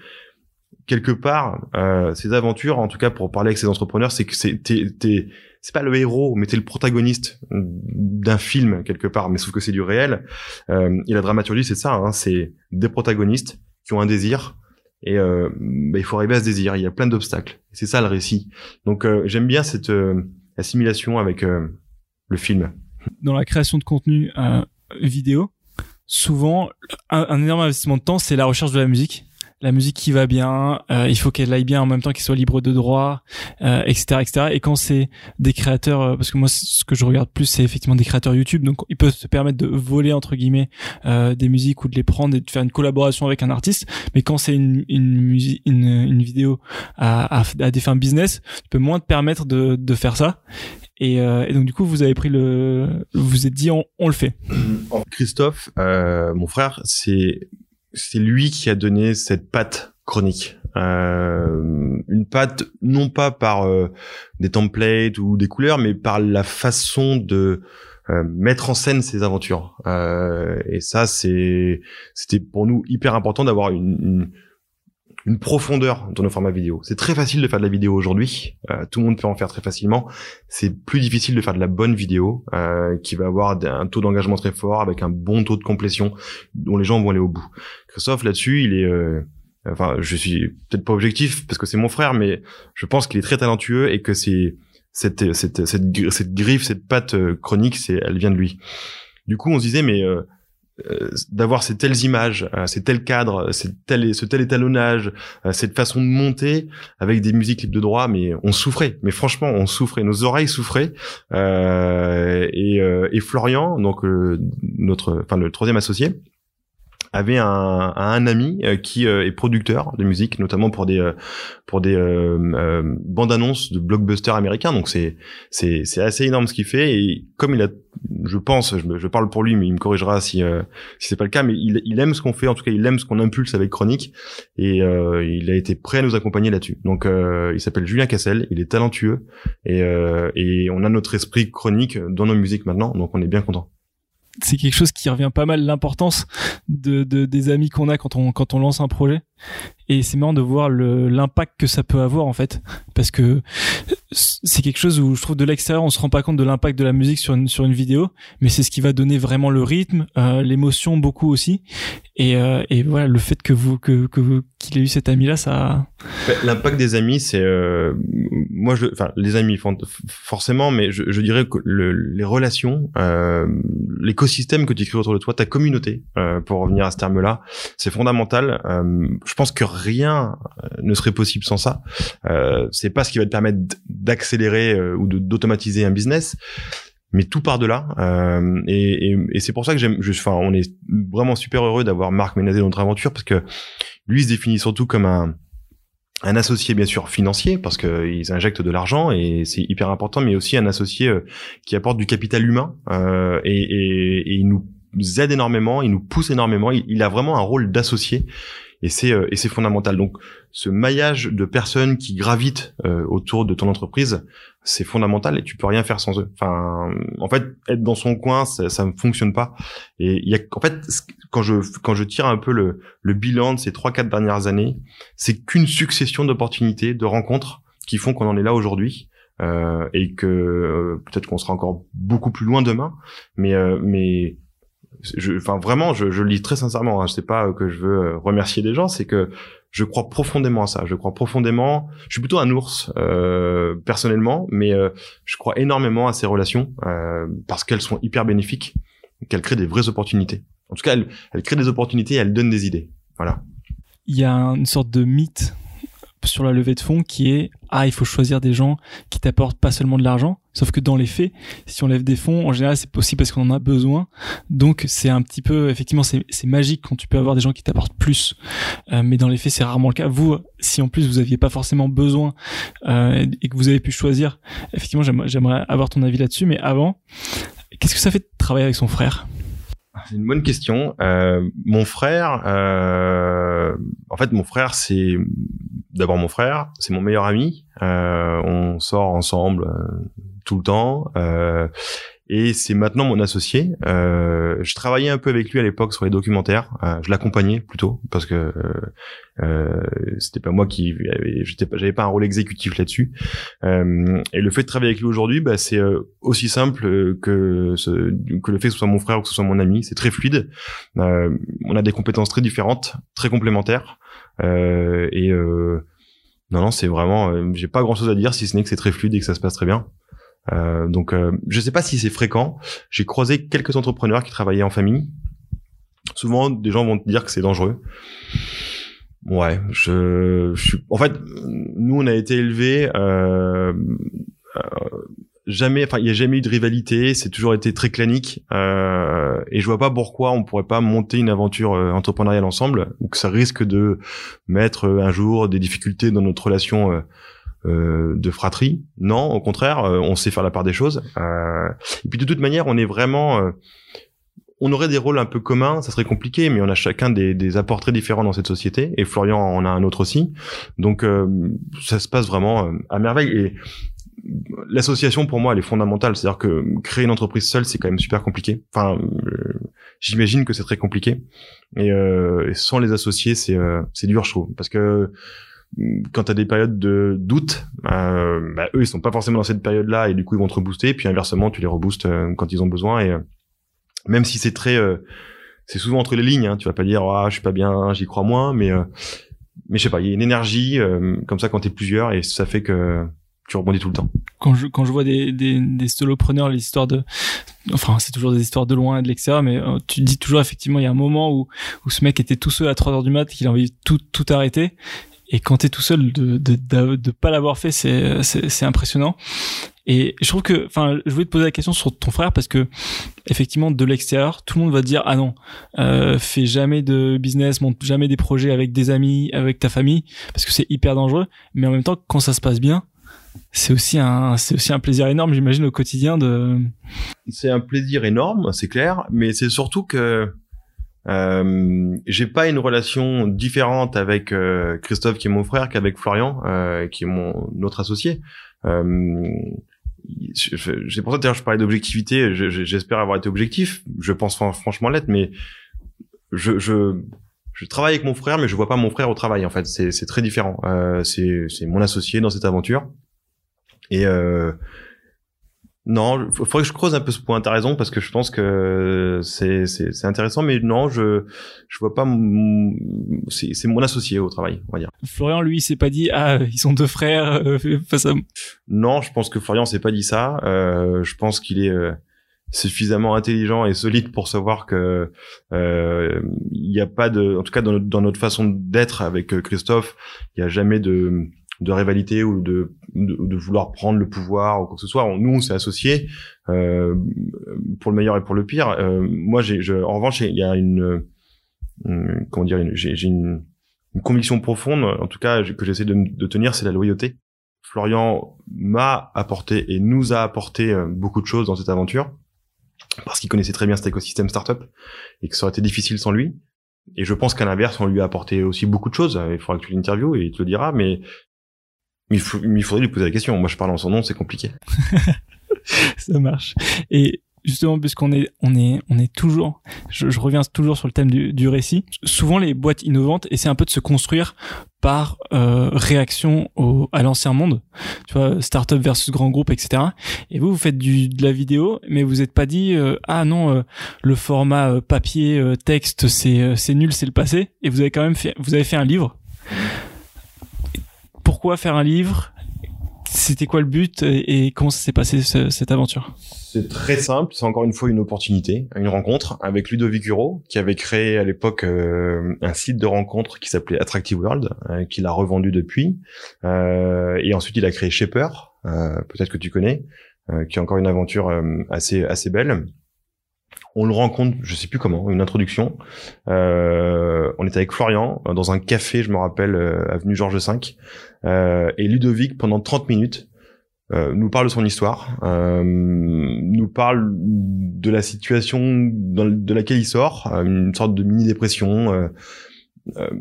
[SPEAKER 2] quelque part ces aventures, en tout cas pour parler avec ces entrepreneurs, c'est que c'est t'es, c'est pas le héros, mais t'es le protagoniste d'un film quelque part, mais sauf que c'est du réel. Euh, et la dramaturgie, c'est ça, hein, c'est des protagonistes qui ont un désir et euh, bah, il faut arriver à ce désir. Il y a plein d'obstacles. C'est ça le récit. Donc euh, j'aime bien cette euh, assimilation avec euh, le film.
[SPEAKER 1] Dans la création de contenu vidéo, souvent un, énorme investissement de temps, c'est la recherche de la musique la musique qui va bien, euh, il faut qu'elle aille bien en même temps qu'il soit libre de droit, euh, etc., etc. Et quand c'est des créateurs, euh, parce que moi ce que je regarde plus c'est effectivement des créateurs YouTube, donc ils peuvent se permettre de voler entre guillemets euh, des musiques ou de les prendre et de faire une collaboration avec un artiste. Mais quand c'est une une musique, une, une vidéo à, à, à, des fins business, tu peux moins te permettre de, de faire ça. Et, euh, et, donc du coup, vous avez pris le, vous êtes dit on, on le fait.
[SPEAKER 2] Christophe, euh, mon frère, c'est c'est lui qui a donné cette patte chronique. Euh, une patte non pas par euh, des templates ou des couleurs, mais par la façon de euh, mettre en scène ses aventures. Euh, et ça, c'est c'était pour nous hyper important d'avoir une, une, une profondeur dans nos formats vidéo. C'est très facile de faire de la vidéo aujourd'hui. Euh, tout le monde peut en faire très facilement. C'est plus difficile de faire de la bonne vidéo euh, qui va avoir un taux d'engagement très fort avec un bon taux de complétion dont les gens vont aller au bout. Christophe là-dessus, il est euh, enfin je suis peut-être pas objectif parce que c'est mon frère mais je pense qu'il est très talentueux et que c'est cette cette cette, griffe cette patte euh, chronique c'est elle vient de lui. Du coup, on se disait mais euh, d'avoir ces telles images, euh, ces tels cadres, ces tel, ce tel étalonnage, euh, cette façon de monter avec des musiques libres de droit, mais on souffrait. Mais franchement, on souffrait. Nos oreilles souffraient. et, et Florian, donc notre, enfin le troisième associé, avait un, un ami euh, qui euh, est producteur de musique, notamment pour des euh, pour des bandes annonces de blockbusters américains. Donc c'est c'est c'est assez énorme ce qu'il fait et comme il a, je pense, je, je, parle pour lui, mais il me corrigera si si c'est pas le cas, mais il, il aime ce qu'on fait. En tout cas, il aime ce qu'on impulse avec Chronique et il a été prêt à nous accompagner là-dessus. Donc il s'appelle Julien Cassel, il est talentueux et et on a notre esprit chronique dans nos musiques maintenant, donc on est bien content
[SPEAKER 1] c'est quelque chose qui revient pas mal l'importance de, de, des amis qu'on a quand on quand on lance un projet et c'est marrant de voir l'impact que ça peut avoir en fait. Parce que c'est quelque chose où je trouve de l'extérieur on se rend pas compte de l'impact de la musique sur une sur une vidéo mais c'est ce qui va donner vraiment le rythme euh, l'émotion beaucoup aussi. Et, euh, et voilà le fait que vous que qu'il ait eu cet ami là ça
[SPEAKER 2] l'impact des amis c'est euh, moi je enfin les amis forcément mais je, dirais que le, les relations l'écosystème que tu crées autour de toi ta communauté pour revenir à ce terme là c'est fondamental. Je pense que rien euh, ne serait possible sans ça. Euh, c'est pas ce qui va te permettre d'accélérer euh, ou d'automatiser un business, mais tout part de là. Euh, et, et, et c'est pour ça que j'aime. Enfin, on est vraiment super heureux d'avoir Marc Ménazé dans notre aventure parce que lui il se définit surtout comme un un associé bien sûr financier parce qu'ils injectent de l'argent et c'est hyper important, mais aussi un associé qui apporte du capital humain euh, et, et, et, il nous aide énormément, il nous pousse énormément, il a vraiment un rôle d'associé et c'est euh, et c'est fondamental. Donc ce maillage de personnes qui gravitent euh, autour de ton entreprise, c'est fondamental et tu peux rien faire sans eux. Enfin, en fait, être dans son coin, ça, ça ne fonctionne pas. Et il y a, en fait, quand je quand je tire un peu le, le bilan de ces trois quatre dernières années, c'est qu'une succession d'opportunités, de rencontres qui font qu'on en est là aujourd'hui. euh, et que euh, peut-être qu'on sera encore beaucoup plus loin demain. Mais mais je, enfin vraiment, je, je le dis très sincèrement. Hein, sais pas que je veux remercier des gens, c'est que je crois profondément à ça. Je crois profondément. Je suis plutôt un ours euh, personnellement, mais euh, je crois énormément à ces relations euh, parce qu'elles sont hyper bénéfiques, qu'elles créent des vraies opportunités. En tout cas, elles, elles créent des opportunités, elles donnent des idées. Voilà.
[SPEAKER 1] Il y a une sorte de mythe sur la levée de fonds qui est ah il faut choisir des gens qui t'apportent pas seulement de l'argent sauf que dans les faits si on lève des fonds en général c'est possible parce qu'on en a besoin. Donc c'est un petit peu effectivement c'est magique quand tu peux avoir des gens qui t'apportent plus. Euh, mais dans les faits c'est rarement le cas. Vous si en plus vous aviez pas forcément besoin euh, et que vous avez pu choisir effectivement j'aimerais avoir ton avis là-dessus. Mais avant qu'est-ce que ça fait de travailler avec son frère?
[SPEAKER 2] C'est une bonne question. Euh, mon frère, euh, en fait, mon frère, c'est d'abord mon frère, c'est mon meilleur ami. Euh, on sort ensemble tout le temps. Euh, et c'est maintenant mon associé. Euh, je travaillais un peu avec lui à l'époque sur les documentaires. Euh, je l'accompagnais plutôt parce que euh, c'était pas moi qui, j'étais pas, j'avais pas un rôle exécutif là-dessus. et le fait de travailler avec lui aujourd'hui, bah, c'est aussi simple que ce, que le fait que ce soit mon frère ou que ce soit mon ami. C'est très fluide. on a des compétences très différentes, très complémentaires. et non, non, c'est vraiment, j'ai pas grand chose à dire si ce n'est que c'est très fluide et que ça se passe très bien. Euh, donc, euh, je sais pas si c'est fréquent. J'ai croisé quelques entrepreneurs qui travaillaient en famille. Souvent, des gens vont te dire que c'est dangereux. Ouais, je, je, suis. En fait, nous, on a été élevés. Euh, euh, jamais, enfin, il y a jamais eu de rivalité. C'est toujours été très clanique. Euh, et je vois pas pourquoi on pourrait pas monter une aventure entrepreneuriale ensemble, ou que ça risque de mettre un jour des difficultés dans notre relation euh, de fratrie. Non, au contraire, euh, on sait faire la part des choses. Euh, et puis de toute manière, on est vraiment on aurait des rôles un peu communs, ça serait compliqué, mais on a chacun des, des apports très différents dans cette société, et Florian en a un autre aussi. Donc ça se passe vraiment à merveille. Et l'association, pour moi, elle est fondamentale. C'est-à-dire que créer une entreprise seule, c'est quand même super compliqué. Enfin, j'imagine que c'est très compliqué. Et, sans les associés, c'est c'est dur, je trouve, parce que quand tu as des périodes de doute, euh, bah, eux ils sont pas forcément dans cette période-là et du coup ils vont te rebooster. Puis inversement, tu les reboostes euh, quand ils ont besoin. Et euh, même si c'est très, c'est souvent entre les lignes. Hein, tu vas pas dire ah je suis pas bien, j'y crois moins, mais mais je sais pas, il y a une énergie comme ça quand t'es plusieurs et ça fait que tu rebondis tout le temps.
[SPEAKER 1] Quand je quand je vois des des, des solopreneurs, les histoires de, enfin c'est toujours des histoires de loin et de l'extérieur, mais tu dis toujours effectivement il y a un moment où où ce mec était tout seul à 3 heures du mat, qu'il a envie de tout tout arrêter et quand t'es tout seul de de, de, pas l'avoir fait c'est c'est impressionnant. Et je trouve que enfin je voulais te poser la question sur ton frère parce que effectivement de l'extérieur tout le monde va te dire ah non euh, fais jamais de business monte jamais des projets avec des amis avec ta famille parce que c'est hyper dangereux. Mais en même temps quand ça se passe bien c'est aussi un c'est aussi un plaisir énorme j'imagine au quotidien de
[SPEAKER 2] c'est un plaisir énorme c'est clair. Mais c'est surtout que euh, j'ai pas une relation différente avec euh, Christophe qui est mon frère qu'avec Florian euh, qui est mon autre associé. Euh, c'est pour ça que je parlais d'objectivité. J'espère avoir été objectif. Je pense franchement l'être, mais je, je, je travaille avec mon frère, mais je vois pas mon frère au travail. En fait, c'est très différent. Euh, c'est mon associé dans cette aventure. Et euh, non, il faudrait que je creuse un peu ce point. T'as raison parce que je pense que c'est c'est intéressant, mais non, je je vois pas. C'est mon associé au travail, on va dire.
[SPEAKER 1] Florian, lui, s'est pas dit ah ils sont deux frères euh, face à.
[SPEAKER 2] Non, je pense que Florian s'est pas dit ça. Euh, je pense qu'il est euh, suffisamment intelligent et solide pour savoir que euh, il n'y a pas de, en tout cas dans notre, dans notre façon d'être avec Christophe, il n'y a jamais de de rivalité ou de, de, vouloir prendre le pouvoir ou quoi que ce soit. Nous, on s'est associés euh, pour le meilleur et pour le pire. Euh, moi, j'ai, en revanche, il y a une, comment dire, j'ai, une, une, conviction profonde, en tout cas que j'essaie de, de tenir, c'est la loyauté. Florian m'a apporté et nous a apporté euh, beaucoup de choses dans cette aventure parce qu'il connaissait très bien cet écosystème startup et que ça aurait été difficile sans lui. Et je pense qu'à l'inverse, on lui a apporté aussi beaucoup de choses. Il faudra que tu l'interviewes et il te le dira, mais mais il, faudrait lui poser la question. Moi, je parle en son nom, c'est compliqué.
[SPEAKER 1] ça marche. Et justement, puisqu'on est, on est, on est toujours, je, reviens toujours sur le thème du, du, récit. Souvent, les boîtes innovantes essaient un peu de se construire par euh, réaction au, à l'ancien monde, tu vois, startup versus grand groupe, etc. Et vous, vous faites du, de la vidéo, mais vous n'êtes pas dit, euh, ah non, euh, le format papier, texte, c'est, c'est nul, c'est le passé. Et vous avez quand même fait, vous avez fait un livre. Pourquoi faire un livre? C'était quoi le but et, comment ça s'est passé cette aventure?
[SPEAKER 2] C'est très simple, c'est encore une fois une opportunité, une rencontre avec Ludovic Huro qui avait créé à l'époque euh, un site de rencontre qui s'appelait Attractive World, euh, qu'il a revendu depuis, euh, et ensuite il a créé Shaper, peut-être que tu connais, qui est encore une aventure assez assez belle. On le rencontre, je sais plus comment, une introduction. on était avec Florian dans un café, je me rappelle, avenue Georges V. Euh, et Ludovic, pendant 30 minutes, euh, nous parle de son histoire, euh, nous parle de la situation de laquelle il sort, une sorte de mini-dépression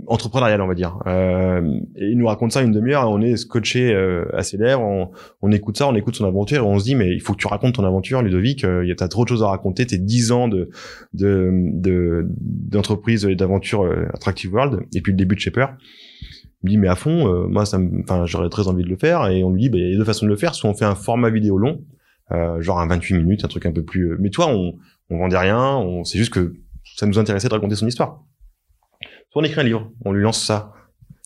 [SPEAKER 2] entrepreneuriale, on va dire. et il nous raconte ça une demi-heure, on est scotché à ses lèvres, on, on, écoute ça, on écoute son aventure, et on se dit, mais il faut que tu racontes ton aventure, Ludovic, il y a trop de choses à raconter, tes 10 ans de d'entreprise de, et d'aventure Attractive World, et puis le début de Shaper me dit mais à fond, euh, moi ça, enfin j'aurais très envie de le faire et on lui dit bah il y a deux façons de le faire, soit on fait un format vidéo long, euh, genre un 28 minutes, un truc un peu plus. Euh, mais toi on on vendait rien, on c'est juste que ça nous intéressait de raconter son histoire. On écrit un livre, on lui lance ça.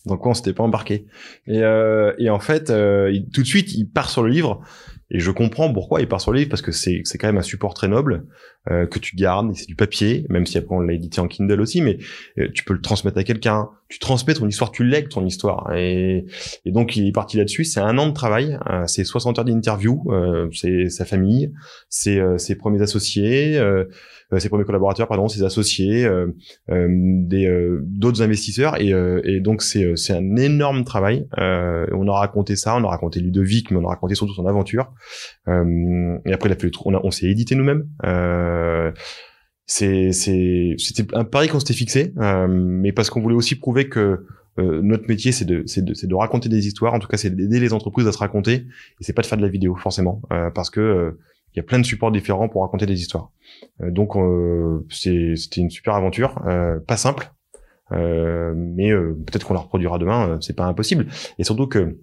[SPEAKER 2] Donc quoi on s'était pas embarqué. Et euh, et en fait tout de suite il part sur le livre et je comprends pourquoi il part sur le livre parce que c'est c'est quand même un support très noble euh, que tu gardes. C'est du papier, même si après on l'a édité en Kindle aussi, mais euh, tu peux le transmettre à quelqu'un. Tu transmets ton histoire, tu lègues ton histoire. Et, et donc il est parti là-dessus. C'est un an de travail, euh, c'est 60 heures d'interview, euh, c'est sa famille, c'est ses premiers associés. Euh, ses premiers collaborateurs, pardon, ses associés, euh, euh, des d'autres investisseurs, et, et donc c'est c'est un énorme travail. on a raconté ça, on a raconté Ludovic, mais on a raconté surtout son aventure. Et après, on, s'est édité nous-mêmes. c'est c'est c'était un pari qu'on s'était fixé, mais parce qu'on voulait aussi prouver que notre métier, c'est de, de, de, raconter des histoires. En tout cas, c'est d'aider les entreprises à se raconter. Et c'est pas de faire de la vidéo, forcément, parce que il y a plein de supports différents pour raconter des histoires. Euh, donc euh, c'était une super aventure, euh, pas simple, mais peut-être qu'on la reproduira demain. c'est pas impossible. Et surtout que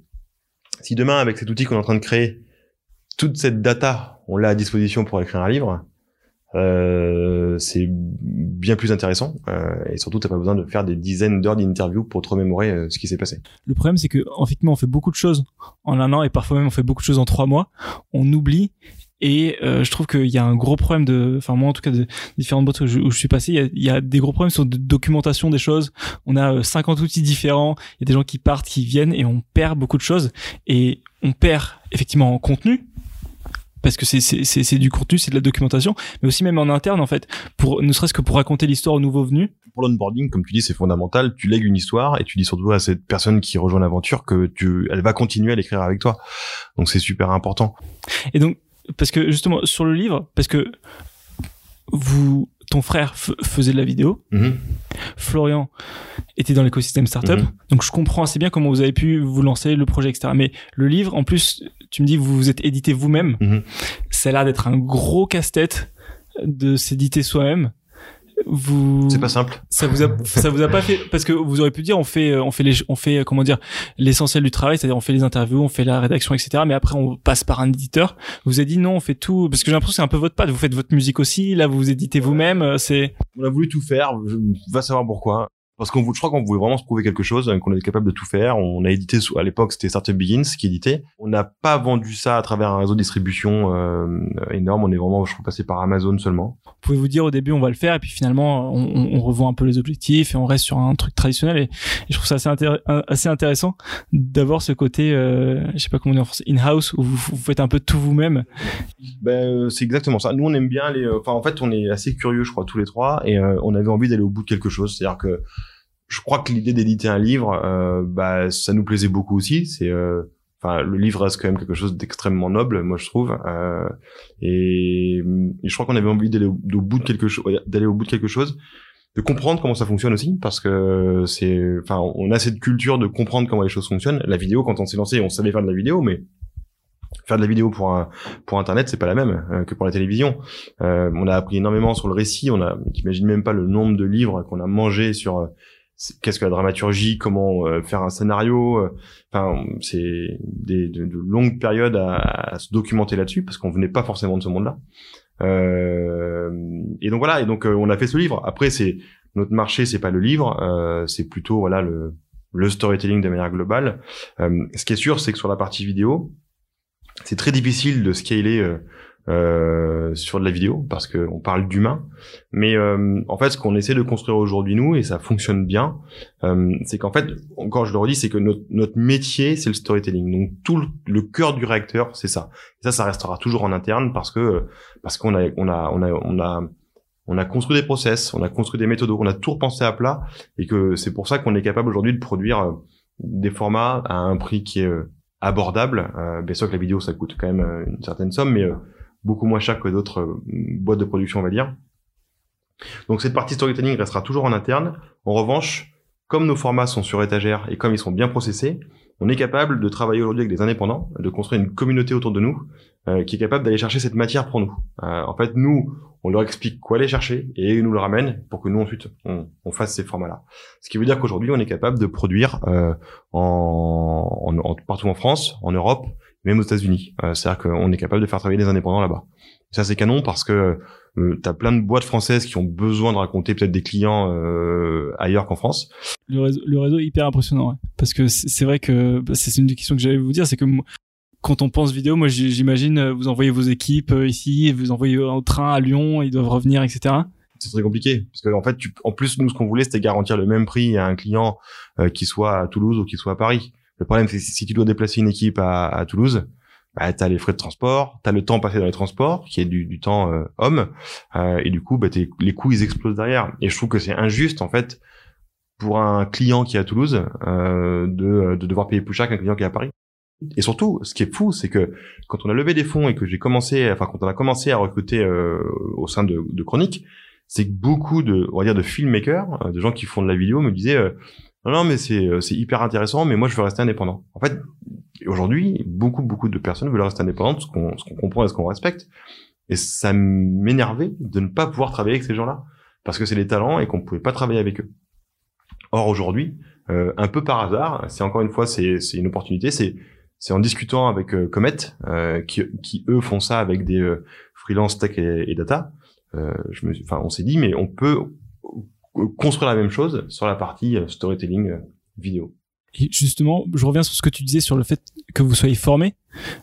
[SPEAKER 2] si demain, avec cet outil qu'on est en train de créer, toute cette data, on l'a à disposition pour écrire un livre, euh, c'est bien plus intéressant euh, et surtout t'as pas besoin de faire des dizaines d'heures d'interview pour te remémorer euh, ce qui s'est passé.
[SPEAKER 1] Le problème c'est que effectivement on fait beaucoup de choses en un an et parfois même on fait beaucoup de choses en trois mois. On oublie et je trouve qu'il y a un gros problème de, enfin moi en tout cas de différentes boîtes où je, suis passé, il y, a, des gros problèmes sur de documentation des choses. On a 50 euh, outils différents, il y a des gens qui partent, qui viennent et on perd beaucoup de choses et on perd effectivement en contenu parce que c'est du contenu, c'est de la documentation, mais aussi même en interne en fait, pour ne serait-ce que pour raconter l'histoire aux nouveaux venus.
[SPEAKER 2] Pour l'onboarding, comme tu dis, c'est fondamental. Tu lègues une histoire et tu dis surtout à cette personne qui rejoint l'aventure que tu, elle va continuer à l'écrire avec toi. Donc c'est super important.
[SPEAKER 1] Et donc parce que justement sur le livre, parce que vous, ton frère faisait de la vidéo, mm-hmm. Florian était dans l'écosystème startup, mm donc je comprends assez bien comment vous avez pu vous lancer le projet, etc. Mais le livre, en plus, tu me dis vous vous êtes édité vous-même, mm-hmm. ça a l'air d'être un gros casse-tête de s'éditer soi-même. Vous
[SPEAKER 2] c'est pas simple.
[SPEAKER 1] ça vous a ça vous a pas fait parce que vous auriez pu dire on fait on fait les on fait comment dire l'essentiel du travail c'est-à-dire on fait les interviews on fait la rédaction etc mais après on passe par un éditeur. Vous avez dit non on fait tout parce que j'ai l'impression que c'est un peu votre patte. Vous faites votre musique aussi là vous vous éditez vous-même euh, c'est
[SPEAKER 2] on a voulu tout faire. Je, va savoir pourquoi parce qu'on je crois qu'on voulait vraiment se prouver quelque chose, qu'on était capable de tout faire. On a édité à l'époque c'était Startup Begins qui éditait. On n'a pas vendu ça à travers un réseau de distribution euh, énorme. On est vraiment je crois passé par Amazon seulement.
[SPEAKER 1] Vous pouvez vous dire au début on va le faire et puis finalement on, on revoit un peu les objectifs et on reste sur un truc traditionnel. Et, je trouve ça assez, assez intéressant d'avoir ce côté, euh, je sais pas comment on dit en français, in-house où vous, faites un peu tout vous-même.
[SPEAKER 2] Ben euh, c'est exactement ça. Nous on aime bien les. Euh, enfin en fait on est assez curieux je crois tous les trois et euh, on avait envie d'aller au bout de quelque chose. C'est-à-dire que je crois que l'idée d'éditer un livre, euh, bah, ça nous plaisait beaucoup aussi. C'est, euh, enfin, le livre reste quand même quelque chose d'extrêmement noble, moi je trouve. Euh, et, je crois qu'on avait envie d'aller au, bout de quelque chose, d'aller au bout de quelque chose, de comprendre comment ça fonctionne aussi, parce que c'est, enfin, on a cette culture de comprendre comment les choses fonctionnent. La vidéo, quand on s'est lancé, on savait faire de la vidéo, mais faire de la vidéo pour un pour internet c'est pas la même euh, que pour la télévision euh, on a appris énormément sur le récit on a t'imagines même pas le nombre de livres qu'on a mangé sur qu'est-ce que la dramaturgie comment euh, faire un scénario euh, enfin c'est des de, longues périodes à, se documenter là-dessus parce qu'on venait pas forcément de ce monde-là. Et donc voilà et donc on a fait ce livre. Après c'est notre marché c'est pas le livre c'est plutôt voilà le storytelling de manière globale. Ce qui est sûr c'est que sur la partie vidéo c'est très difficile de scaler euh, euh, sur de la vidéo parce qu'on parle d'humain. Mais euh, en fait, ce qu'on essaie de construire aujourd'hui nous et ça fonctionne bien, euh, c'est qu'en fait, encore je le redis, c'est que notre, notre métier c'est le storytelling. Donc tout le, le cœur du réacteur, c'est ça. Et ça, ça restera toujours en interne parce que parce qu'on a on a on a on a on a construit des process, on a construit des méthodes, on a tout repensé à plat et que c'est pour ça qu'on est capable aujourd'hui de produire des formats à un prix qui est abordable. Euh, bien sûr que la vidéo, ça coûte quand même euh, une certaine somme, mais euh, beaucoup moins cher que d'autres euh, boîtes de production, on va dire. Donc cette partie storytelling restera toujours en interne. En revanche, comme nos formats sont sur étagère et comme ils sont bien processés, on est capable de travailler aujourd'hui avec des indépendants, de construire une communauté autour de nous euh, qui est capable d'aller chercher cette matière pour nous. Euh, en fait, nous, on leur explique quoi aller chercher et ils nous le ramènent pour que nous ensuite on, on fasse ces formats-là. Ce qui veut dire qu'aujourd'hui, on est capable de produire euh, en, en, partout en France, en Europe, même aux États-Unis. Euh, C'est-à-dire qu'on est capable de faire travailler des indépendants là-bas. Ça, c'est canon parce que euh, tu as plein de boîtes françaises qui ont besoin de raconter peut-être des clients euh, ailleurs qu'en France.
[SPEAKER 1] Le réseau, le réseau est hyper impressionnant, ouais. parce que c'est vrai que bah, c'est une des questions que j'allais vous dire, c'est que quand on pense vidéo, moi j'imagine euh, vous envoyez vos équipes euh, ici, vous envoyez au train à Lyon, ils doivent revenir, etc.
[SPEAKER 2] C'est très compliqué parce que en fait, tu, en plus nous ce qu'on voulait c'était garantir le même prix à un client euh, qui soit à Toulouse ou qui soit à Paris. Le problème c'est si tu dois déplacer une équipe à, à Toulouse, bah, tu as les frais de transport, tu as le temps passé dans les transports, qui est du, du temps euh, homme, euh, et du coup, bah, les coûts, ils explosent derrière. Et je trouve que c'est injuste, en fait, pour un client qui est à Toulouse, euh, de, de devoir payer plus cher qu'un client qui est à Paris. Et surtout, ce qui est fou, c'est que quand on a levé des fonds et que j'ai commencé, enfin quand on a commencé à recruter euh, au sein de, de Chronique, c'est que beaucoup de, on va dire, de filmmakers, de gens qui font de la vidéo, me disaient non, non, mais c'est c'est hyper intéressant, mais moi je veux rester indépendant. En fait, aujourd'hui, beaucoup beaucoup de personnes veulent rester indépendantes, ce qu'on ce qu'on comprend et ce qu'on respecte. Et ça m'énervait de ne pas pouvoir travailler avec ces gens-là parce que c'est des talents et qu'on pouvait pas travailler avec eux. Or aujourd'hui, euh, un peu par hasard, c'est encore une fois c'est c'est une opportunité, c'est c'est en discutant avec euh, Comet euh, qui qui eux font ça avec des euh, freelance tech et, et data. Euh, je me enfin on s'est dit mais on peut construire la même chose sur la partie euh, storytelling euh, vidéo.
[SPEAKER 1] Et justement, je reviens sur ce que tu disais sur le fait que vous soyez formé,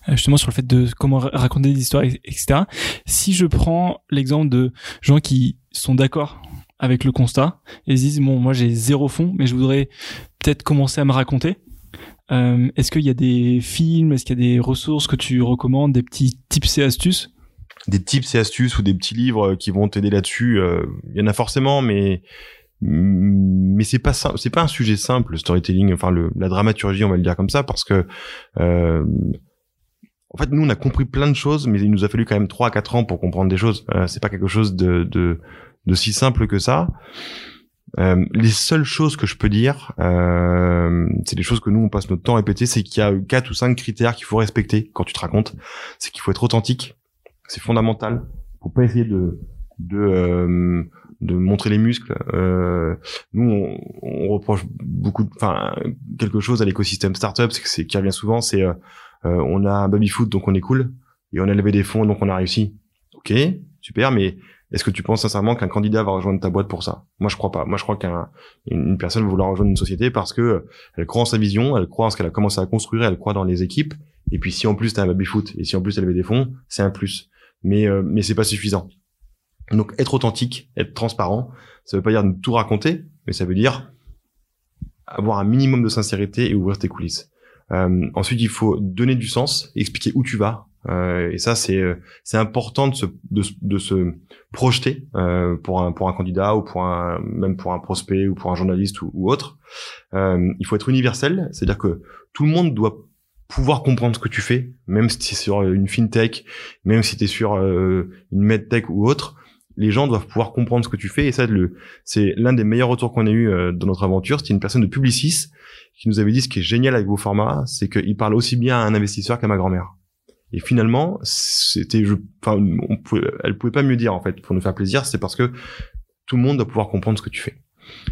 [SPEAKER 1] euh, justement sur le fait de comment raconter des histoires, etc. Si je prends l'exemple de gens qui sont d'accord avec le constat et se disent bon, moi j'ai zéro fond, mais je voudrais peut-être commencer à me raconter. Est-ce qu'il y a des films, est-ce qu'il y a des ressources que tu recommandes, des petits tips et astuces
[SPEAKER 2] des tips et astuces ou des petits livres qui vont t'aider là-dessus. Euh, il y en a forcément, mais mais c'est pas c'est pas un sujet simple le storytelling enfin le, la dramaturgie on va le dire comme ça parce que euh, en fait nous on a compris plein de choses mais il nous a fallu quand même trois à quatre ans pour comprendre des choses euh, c'est pas quelque chose de, de de si simple que ça euh, les seules choses que je peux dire, euh, c'est des choses que nous on passe notre temps à répéter, c'est qu'il y a quatre ou cinq critères qu'il faut respecter quand tu te racontes. C'est qu'il faut être authentique, c'est fondamental. Faut pas essayer de de euh, de montrer les muscles. Euh, nous, on, on, reproche beaucoup, enfin quelque chose à l'écosystème startup, c'est que c'est qui revient souvent, c'est euh, euh, on a un baby foot donc on est cool et on a levé des fonds donc on a réussi. Ok, super, mais est-ce que tu penses sincèrement qu'un candidat va rejoindre ta boîte pour ça? Moi, je crois pas. Moi, je crois qu'une personne va vouloir rejoindre une société parce que elle croit en sa vision, elle croit en ce qu'elle a commencé à construire, elle croit dans les équipes. Et puis, si en plus t'as un baby foot et si en plus elle avait des fonds, c'est un plus. Mais euh, mais c'est pas suffisant. Donc, être authentique, être transparent, ça veut pas dire de tout raconter, mais ça veut dire avoir un minimum de sincérité et ouvrir tes coulisses. Euh, ensuite, il faut donner du sens, expliquer où tu vas, euh, et ça, c'est c'est important de se de, de se projeter euh, pour un pour un candidat ou pour un même pour un prospect ou pour un journaliste ou, ou autre. Euh, il faut être universel, c'est-à-dire que tout le monde doit pouvoir comprendre ce que tu fais, même si c'est sur une fintech, même si tu es sur euh, une medtech ou autre. Les gens doivent pouvoir comprendre ce que tu fais et ça, c'est l'un des meilleurs retours qu'on ait eu euh, dans notre aventure. C'était une personne de Publicis qui nous avait dit ce qui est génial avec vos formats, c'est qu'il parle aussi bien à un investisseur qu'à ma grand-mère. Et finalement, c'était, enfin, on pouvait, elle pouvait pas mieux dire en fait pour nous faire plaisir. C'est parce que tout le monde doit pouvoir comprendre ce que tu fais.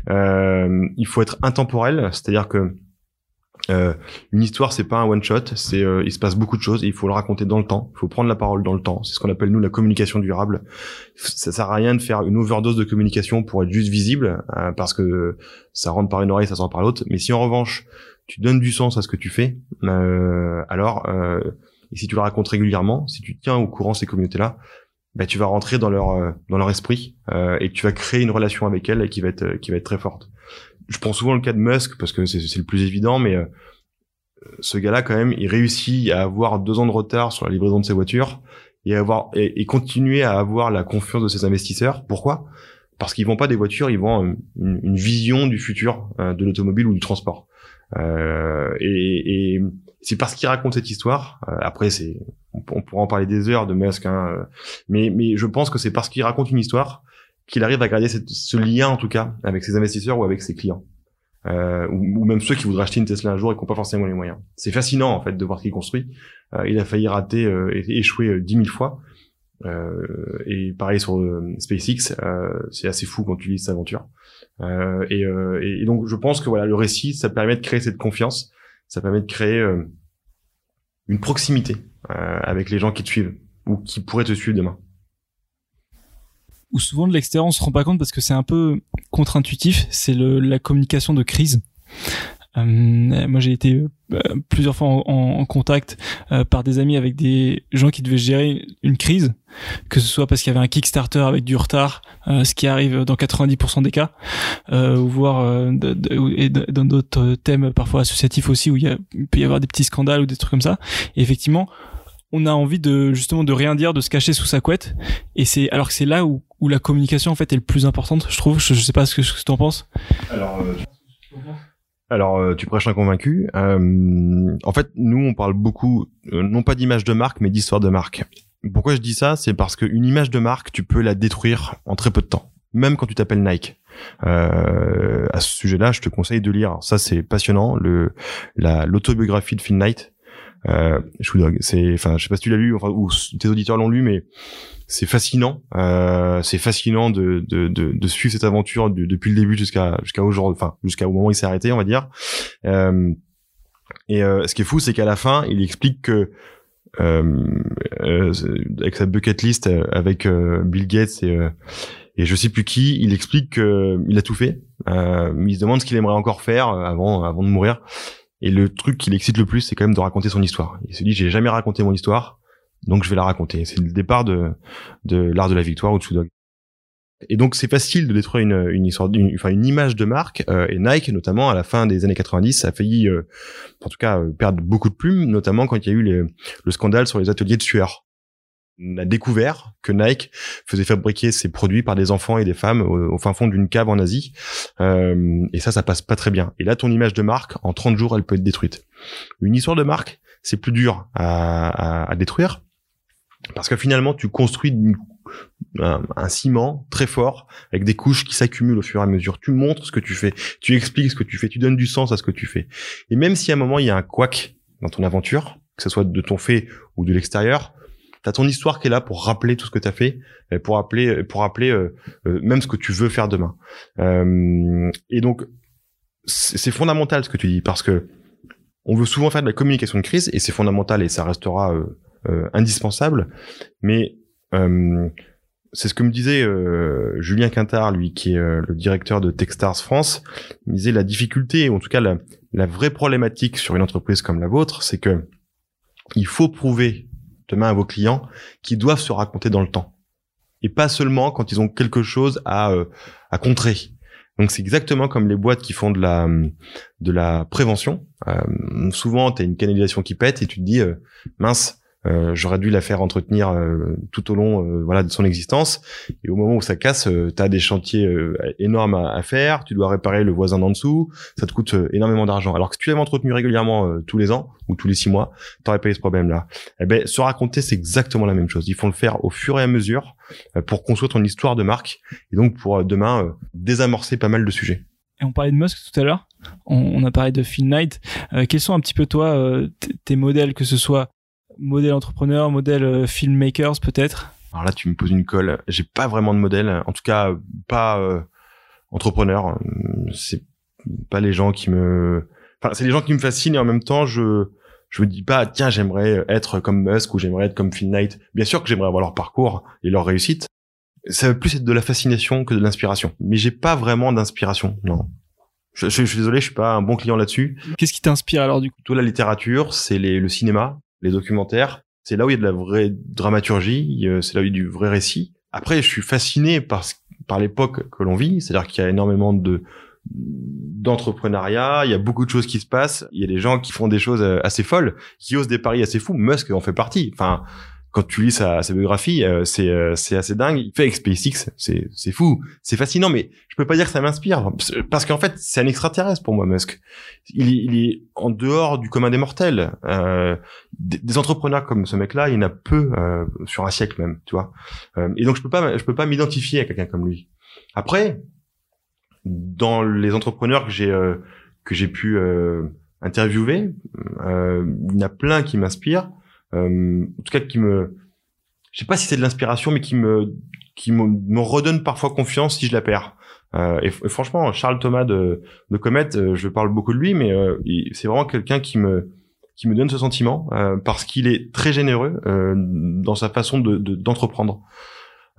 [SPEAKER 2] Euh, il faut être intemporel, c'est-à-dire que euh, une histoire, c'est pas un one shot, c'est euh, il se passe beaucoup de choses il faut le raconter dans le temps. Il faut prendre la parole dans le temps. C'est ce qu'on appelle nous la communication durable. Ça sert à rien de faire une overdose de communication pour être juste visible euh, parce que ça rentre par une oreille, ça sort par l'autre. Mais si en revanche tu donnes du sens à ce que tu fais, euh, alors et si tu le racontes régulièrement, si tu tiens au courant ces communautés-là, bah, tu vas rentrer dans leur dans leur esprit et tu vas créer une relation avec elles qui va être qui va être très forte je prends souvent le cas de Musk parce que c'est le plus évident, mais euh, ce gars-là, quand même, il réussit à avoir deux ans de retard sur la livraison de ses voitures et avoir et, continuer à avoir la confiance de ses investisseurs. Pourquoi? Parce qu'ils vendent pas des voitures, ils vendent une, une vision du futur euh, de l'automobile ou du transport. Euh, et, et c'est parce qu'il raconte cette histoire. Euh, après, c'est on, pourra en parler des heures de Musk, hein, mais mais je pense que c'est parce qu'il raconte une histoire qu'il arrive à garder ce lien en tout cas avec ses investisseurs ou avec ses clients. Euh, ou, même ceux qui voudraient acheter une Tesla un jour et qui n'ont pas forcément les moyens. C'est fascinant en fait de voir ce qu'il construit. Euh, il a failli rater euh, échouer euh, dix mille fois. Euh, et pareil sur SpaceX, c'est assez fou quand tu lis cette aventure. Et, et, donc je pense que voilà le récit, ça permet de créer cette confiance, ça permet de créer une proximité avec les gens qui te suivent ou qui pourraient te suivre demain
[SPEAKER 1] où souvent de l'extérieur on se rend pas compte parce que c'est un peu contre-intuitif, c'est la communication de crise. Euh, moi, j'ai été euh, plusieurs fois en, en contact euh, par des amis avec des gens qui devaient gérer une crise, que ce soit parce qu'il y avait un Kickstarter avec du retard, euh, ce qui arrive dans 90% des cas, ou voire et dans d'autres thèmes parfois associatifs aussi où il peut y avoir des petits scandales ou des trucs comme ça. Et effectivement, on a envie de justement de rien dire, de se cacher sous sa couette. Et c'est alors que c'est là où, où la communication en fait est le plus importante, je trouve. Je, sais pas ce que, que tu en penses.
[SPEAKER 2] Alors, euh, alors euh, tu prêches un convaincu. Euh, en fait, nous on parle beaucoup, non pas d'image de marque, mais d'histoire de marque. Pourquoi je dis ça? C'est parce qu'une image de marque, tu peux la détruire en très peu de temps, même quand tu t'appelles Nike. Euh, à ce sujet-là, je te conseille de lire. Ça, c'est passionnant. Le la l'autobiographie de Phil Knight euh, c'est, enfin, je sais pas si tu l'as lu, enfin, ou tes auditeurs l'ont lu, mais c'est fascinant. Euh, c'est fascinant de, de, de, de, suivre cette aventure depuis le début jusqu'à jusqu'à aujourd'hui, enfin jusqu'à au moment où il s'est arrêté, on va dire. Euh, et euh, ce qui est fou, c'est qu'à la fin, il explique que euh, euh avec sa bucket list avec Bill Gates et et je sais plus qui, il explique qu'il a tout fait. il se demande ce qu'il aimerait encore faire avant avant de mourir. Et le truc qui l'excite le plus, c'est quand même de raconter son histoire. Il se dit, j'ai jamais raconté mon histoire, donc je vais la raconter. C'est le départ de, de l'art de la victoire ou de. Et donc c'est facile de détruire une, une histoire, une, enfin une image de marque. Euh, et Nike, notamment à la fin des années 90, a failli, euh, en tout cas, euh, perdre beaucoup de plumes, notamment quand il y a eu les, le scandale sur les ateliers de sueur a découvert que Nike faisait fabriquer ses produits par des enfants et des femmes au, fin fond d'une cave en Asie. Euh, et ça, ça passe pas très bien. Et là, ton image de marque, en 30 jours, elle peut être détruite. Une histoire de marque, c'est plus dur à, détruire parce que finalement, tu construis un, un, ciment très fort avec des couches qui s'accumulent au fur et à mesure. Tu montres ce que tu fais, tu expliques ce que tu fais, tu donnes du sens à ce que tu fais. Et même si à un moment il y a un couac dans ton aventure, que ce soit de ton fait ou de l'extérieur, T'as ton histoire qui est là pour rappeler tout ce que t'as fait, pour rappeler, pour rappeler euh, euh, même ce que tu veux faire demain. Euh, et donc, c'est fondamental ce que tu dis parce que on veut souvent faire de la communication de crise et c'est fondamental et ça restera indispensable. Mais c'est ce que me disait Julien Quintard, lui qui est le directeur de Techstars France. Il disait la difficulté, ou en tout cas la, la vraie problématique sur une entreprise comme la vôtre, c'est que il faut prouver demain à vos clients qui doivent se raconter dans le temps et pas seulement quand ils ont quelque chose à euh, à contrer. Donc c'est exactement comme les boîtes qui font de la de la prévention. Euh, souvent, tu as une canalisation qui pète et tu te dis euh, mince, j'aurais dû la faire entretenir euh, tout au long euh, voilà de son existence. Et au moment où ça casse tu as des chantiers énormes à, faire. Tu dois réparer le voisin d'en dessous. Ça te coûte énormément d'argent. Alors que si tu l'avais entretenu régulièrement tous les ans ou tous les six mois t'aurais pas eu ce problème là eh ben se raconter c'est exactement la même chose. Il faut le faire au fur et à mesure pour construire ton histoire de marque et donc pour demain désamorcer pas mal de sujets.
[SPEAKER 1] Et on parlait de Musk tout à l'heure, on, a parlé de Phil Knight. quels sont un petit peu toi tes modèles, que ce soit modèle entrepreneur, modèle filmmakers peut-être
[SPEAKER 2] Alors là, tu me poses une colle. J'ai pas vraiment de modèle. En tout cas, pas entrepreneur. C'est pas les gens qui me, enfin, c'est les gens qui me fascinent et en même temps, je, je me dis pas, tiens, j'aimerais être comme Musk ou j'aimerais être comme Phil Knight. Bien sûr que j'aimerais avoir leur parcours et leur réussite. Ça va plus être de la fascination que de l'inspiration. Mais j'ai pas vraiment d'inspiration, non. Je, je, suis désolé, je suis pas un bon client là-dessus.
[SPEAKER 1] Qu'est-ce qui t'inspire alors du coup?
[SPEAKER 2] Toute la littérature, c'est le cinéma, les documentaires. C'est là où il y a de la vraie dramaturgie, c'est là où il y a du vrai récit. Après, je suis fasciné par, par l'époque que l'on vit, c'est-à-dire qu'il y a énormément de, d'entrepreneuriat, il y a beaucoup de choses qui se passent, il y a des gens qui font des choses euh, assez folles, qui osent des paris assez fous, Musk en fait partie. Enfin, quand tu lis sa, sa biographie, euh, c'est euh, c'est assez dingue. Il fait avec SpaceX, c'est c'est fou, c'est fascinant, mais je peux pas dire que ça m'inspire parce qu'en fait c'est un extraterrestre pour moi Musk. Il, il est en dehors du commun des mortels. Euh, des, des, entrepreneurs comme ce mec-là, il y en a peu sur un siècle même, tu vois. et donc je peux pas je peux pas m'identifier à quelqu'un comme lui. Après, dans les entrepreneurs que j'ai euh, que j'ai pu euh, interviewer, euh, il y en a plein qui m'inspirent. En tout cas, qui me, je sais pas si c'est de l'inspiration, mais qui me qui me, me, redonne parfois confiance si je la perds. Euh, et, franchement, Charles Thomas de, de Comet, je parle beaucoup de lui, mais euh, c'est vraiment quelqu'un qui me qui me donne ce sentiment euh, parce qu'il est très généreux dans sa façon de d'entreprendre.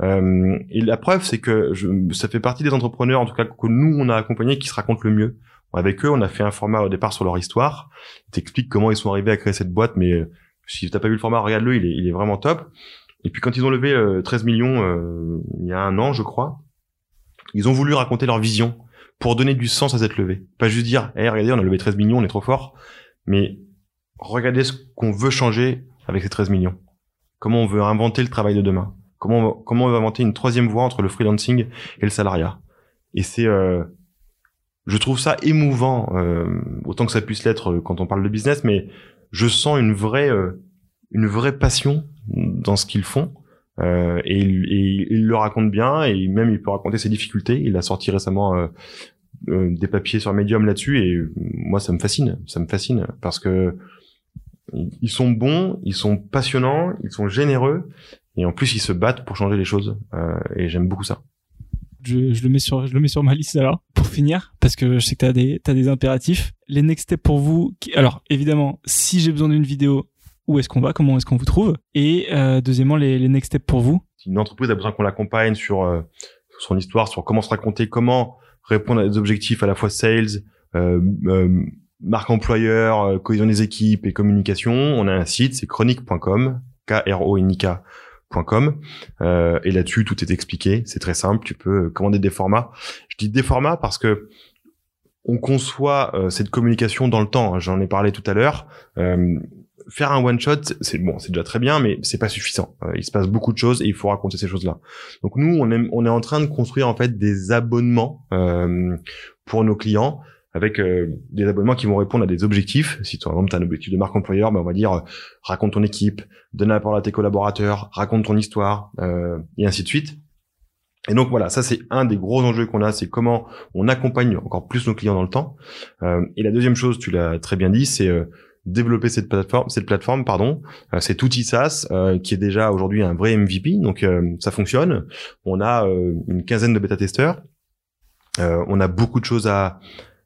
[SPEAKER 2] Euh, et la preuve, c'est que je, ça fait partie des entrepreneurs, en tout cas que nous on a accompagné, qui se racontent le mieux. Avec eux, on a fait un format au départ sur leur histoire. T'expliques comment ils sont arrivés à créer cette boîte, mais euh, si t'as pas vu le format, regarde-le, il est, vraiment top. Et puis quand ils ont levé 13 euh, millions euh, il y a un an, je crois, ils ont voulu raconter leur vision pour donner du sens à cette levée. Pas juste dire, hey, regardez, on a levé 13 millions, on est trop fort, mais regardez ce qu'on veut changer avec ces 13 millions. Comment on veut inventer le travail de demain. Comment on, va, va inventer une troisième voie entre le freelancing et le salariat Et c'est, euh, je trouve ça émouvant, euh, autant que ça puisse l'être quand on parle de business, mais je sens une vraie, une vraie passion dans ce qu'ils font. et, il, il, le raconte bien, et même il peut raconter ses difficultés. Il a sorti récemment des papiers sur Medium là-dessus, et moi ça me fascine, ça me fascine parce que ils sont bons, ils sont passionnants, ils sont généreux et en plus, ils se battent pour changer les choses. Euh, et j'aime beaucoup ça.
[SPEAKER 1] Je, le mets sur, je le mets sur ma liste alors pour finir parce que je sais que t'as des, t'as des impératifs. Les next steps pour vous. Alors évidemment, si j'ai besoin d'une vidéo, où est-ce qu'on va Comment est-ce qu'on vous trouve? Et euh, deuxièmement, les, les next steps pour vous.
[SPEAKER 2] Si une entreprise a besoin qu'on l'accompagne sur, euh, son histoire, sur comment se raconter, comment répondre à des objectifs à la fois sales, euh, marque employeur, cohésion des équipes et communication, on a un site, c'est chronique.com, k r o n i k euh, et là-dessus, tout est expliqué. C'est très simple. Tu peux commander des formats. Je dis des formats parce que on conçoit euh, cette communication dans le temps. J'en ai parlé tout à l'heure. Euh, faire un one shot, c'est bon, c'est déjà très bien, mais c'est pas suffisant. il se passe beaucoup de choses et il faut raconter ces choses-là. Donc nous, on est, on est en train de construire en fait des abonnements pour nos clients avec euh, des abonnements qui vont répondre à des objectifs. Si par exemple tu as un objectif de marque employeur, ben on va dire euh, raconte ton équipe, donne la parole à tes collaborateurs, raconte ton histoire, euh, et ainsi de suite. Et donc voilà, ça c'est un des gros enjeux qu'on a, c'est comment on accompagne encore plus nos clients dans le temps. et la deuxième chose, tu l'as très bien dit, c'est développer cette plateforme, cette plateforme, pardon, cet outil SaaS qui est déjà aujourd'hui un vrai MVP. Donc ça fonctionne. On a une quinzaine de bêta testeurs. on a beaucoup de choses à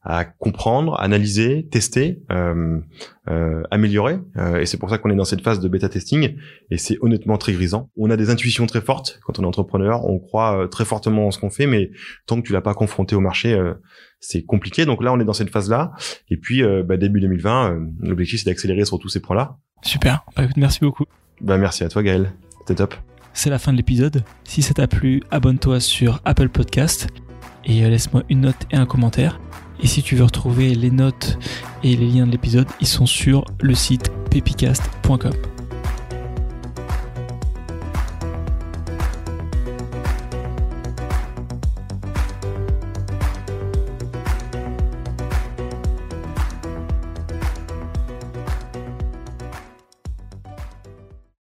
[SPEAKER 2] à comprendre, analyser, tester, euh, euh, améliorer. Euh, et c'est pour ça qu'on est dans cette phase de bêta testing. Et c'est honnêtement très grisant. On a des intuitions très fortes quand on est entrepreneur. On croit euh, très fortement en ce qu'on fait, mais tant que tu l'as pas confronté au marché, euh, c'est compliqué. Donc là, on est dans cette phase-là. Et puis euh, bah, début 2020, l'objectif c'est d'accélérer sur tous ces points-là.
[SPEAKER 1] Super. Bah, merci beaucoup.
[SPEAKER 2] Bah merci à toi, Gaël. C'était top.
[SPEAKER 1] C'est la fin de l'épisode. Si ça t'a plu, abonne-toi sur Apple Podcast et laisse-moi une note et un commentaire. Et si tu veux retrouver les notes et les liens de l'épisode, ils sont sur le site pepicast.com.